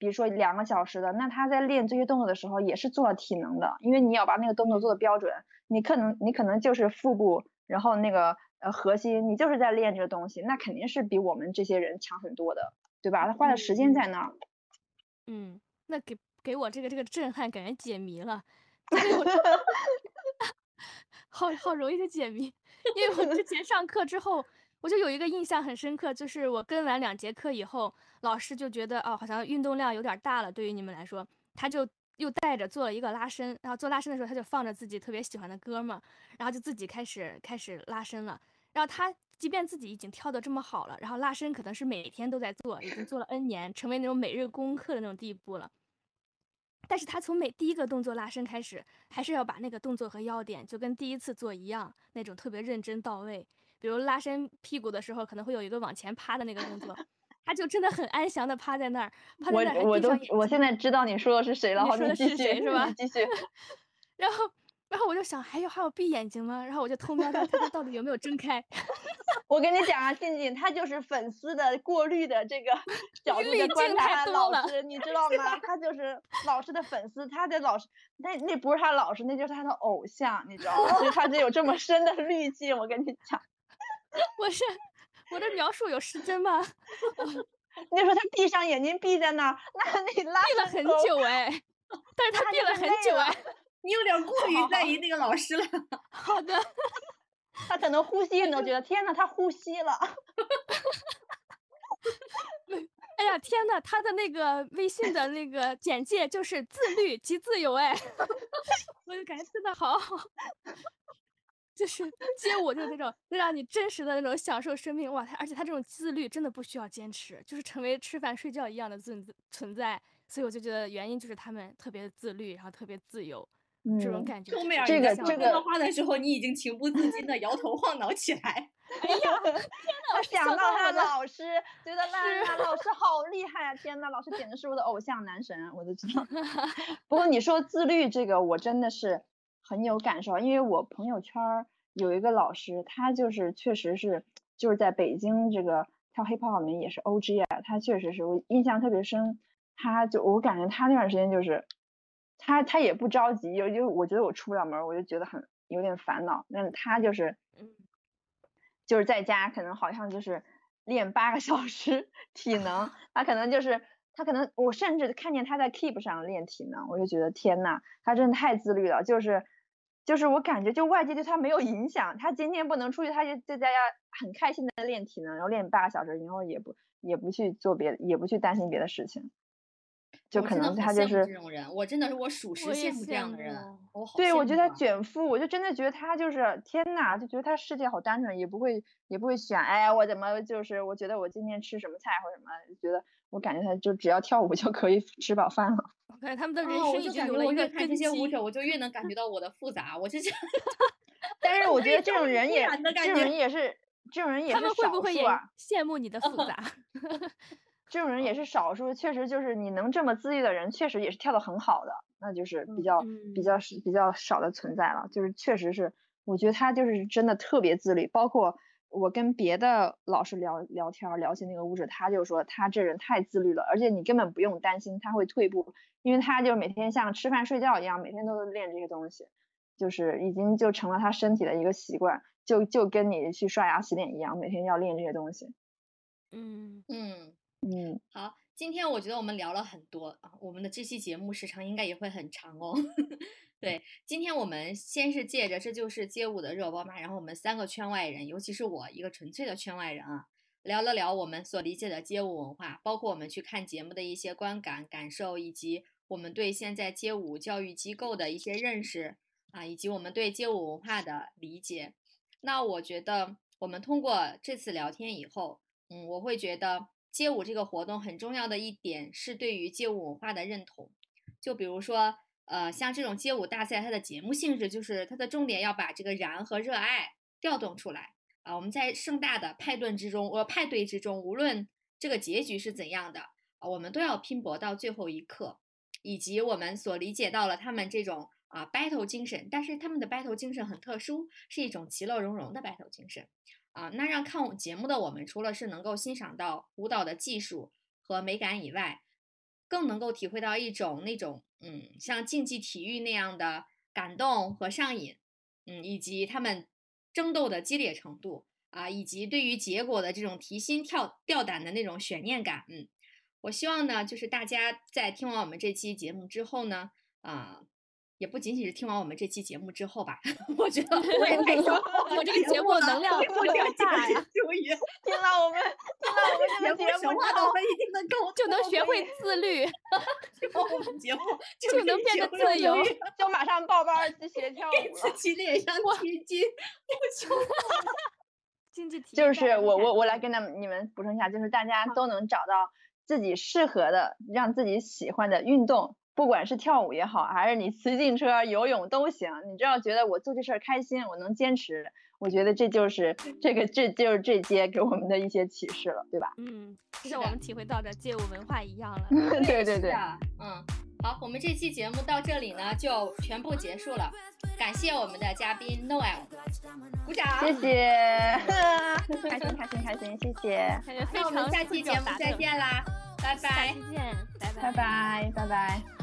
比如说两个小时的，那他在练这些动作的时候也是做了体能的，因为你要把那个动作做的标准，你可能你可能就是腹部，然后那个呃核心，你就是在练这个东西，那肯定是比我们这些人强很多的，对吧？他花的时间在那儿。嗯，那给给我这个这个震撼感觉解谜了，好好容易就解谜。因为我之前上课之后，我就有一个印象很深刻，就是我跟完两节课以后，老师就觉得哦，好像运动量有点大了，对于你们来说，他就又带着做了一个拉伸，然后做拉伸的时候，他就放着自己特别喜欢的歌嘛，然后就自己开始开始拉伸了。然后他即便自己已经跳得这么好了，然后拉伸可能是每天都在做，已经做了 N 年，成为那种每日功课的那种地步了。但是他从每第一个动作拉伸开始，还是要把那个动作和要点就跟第一次做一样，那种特别认真到位。比如拉伸屁股的时候，可能会有一个往前趴的那个动作，他就真的很安详的趴在那儿，趴在那儿。我我都我现在知道你说的是谁了，你说的是谁是吧？继续。然后。然后我就想，还有还有闭眼睛吗？然后我就偷瞄他，他到底有没有睁开？我跟你讲啊，静静，他就是粉丝的过滤的这个 角度的观察老师，你知道吗？他就是老师的粉丝，他的老师，那那不是他老师，那就是他的偶像，你知道吗？所以他就有这么深的滤镜。我跟你讲，我是我的描述有失真吗？你说他闭上眼睛闭在那儿，那你拉闭了很久哎，但是他闭了很久哎。你有点过于在意那个老师了。好的，他可能呼吸你都觉得天呐，他呼吸了。哎呀，天呐，他的那个微信的那个简介就是自律及自由哎，我就感觉真的好好，就是街舞就是那种能让你真实的那种享受生命哇，他而且他这种自律真的不需要坚持，就是成为吃饭睡觉一样的存存在，所以我就觉得原因就是他们特别自律，然后特别自由。这种感觉，后面这个这个话的时候，你已经情不自禁的摇头晃脑起来。哎呀，天呐，我想到他老师，觉得那老 师好厉害啊！天呐，老师简直是我的偶像男神，我都知道。不过你说自律这个，我真的是很有感受，因为我朋友圈有一个老师，他就是确实是就是在北京这个跳 hiphop 里面也是 OG 啊，他确实是我印象特别深，他就我感觉他那段时间就是。他他也不着急，有就我觉得我出不了门，我就觉得很有点烦恼。那他就是，就是在家可能好像就是练八个小时 体能，他可能就是他可能我甚至看见他在 Keep 上练体能，我就觉得天呐，他真的太自律了。就是就是我感觉就外界对他没有影响，他今天不能出去，他就在家很开心的练体能，然后练八个小时，然后也不也不去做别的，也不去担心别的事情。就可能他就是这种人，我真的是我属实羡慕这样的人。对，我觉得他卷腹，我就真的觉得他就是天呐，就觉得他世界好单纯，也不会也不会选，哎，我怎么就是我觉得我今天吃什么菜或什么，觉得我感觉他就只要跳舞就可以 吃饱饭了。对，他们的人生已经有了一个看这些舞者，我就越能感觉到我的复杂。我就觉得，但是我觉得这种人也这种人也是这种人也是少数啊。羡慕你的复杂。这种人也是少数，确实就是你能这么自律的人，确实也是跳的很好的，那就是比较比较是比较少的存在了。就是确实是，我觉得他就是真的特别自律。包括我跟别的老师聊聊天，聊起那个物质，他就说他这人太自律了，而且你根本不用担心他会退步，因为他就每天像吃饭睡觉一样，每天都练这些东西，就是已经就成了他身体的一个习惯，就就跟你去刷牙洗脸一样，每天要练这些东西。嗯嗯嗯，好。今天我觉得我们聊了很多啊，我们的这期节目时长应该也会很长哦。对，今天我们先是借着这就是街舞的热播嘛，然后我们三个圈外人，尤其是我一个纯粹的圈外人啊，聊了聊我们所理解的街舞文化，包括我们去看节目的一些观感感受，以及我们对现在街舞教育机构的一些认识啊，以及我们对街舞文化的理解。那我觉得我们通过这次聊天以后，嗯，我会觉得。街舞这个活动很重要的一点是对于街舞文化的认同，就比如说，呃，像这种街舞大赛，它的节目性质就是它的重点要把这个燃和热爱调动出来啊。我们在盛大的派对之中，呃，派对之中，无论这个结局是怎样的啊，我们都要拼搏到最后一刻，以及我们所理解到了他们这种啊 battle 精神，但是他们的 battle 精神很特殊，是一种其乐融融的 battle 精神。啊，那让看我节目的我们，除了是能够欣赏到舞蹈的技术和美感以外，更能够体会到一种那种嗯，像竞技体育那样的感动和上瘾，嗯，以及他们争斗的激烈程度啊，以及对于结果的这种提心跳吊胆的那种悬念感，嗯，我希望呢，就是大家在听完我们这期节目之后呢，啊。也不仅仅是听完我们这期节目之后吧，我觉得会太高，我这个节目能量不了大呀。听了我们，听了我们这个节目，我们一定能够，就能学会自律。听我们节目就能变得自由，就马上报班去学跳舞了。自己脸上贴金，不求。经济体就是我我我来跟他们你们补充一下，就是大家都能找到自己适合的、让自己喜欢的运动。不管是跳舞也好，还是你骑自行车、游泳都行，你只要觉得我做这事儿开心，我能坚持，我觉得这就是这个，这就是这届给我们的一些启示了，对吧？嗯，就像我们体会到的街舞文化一样了。对对对，嗯，好，我们这期节目到这里呢就全部结束了，感谢我们的嘉宾 Noel，鼓掌，谢 谢，开心开心开心，谢谢，那我们下期节目再见啦，拜拜，再见，拜拜，拜拜，拜拜。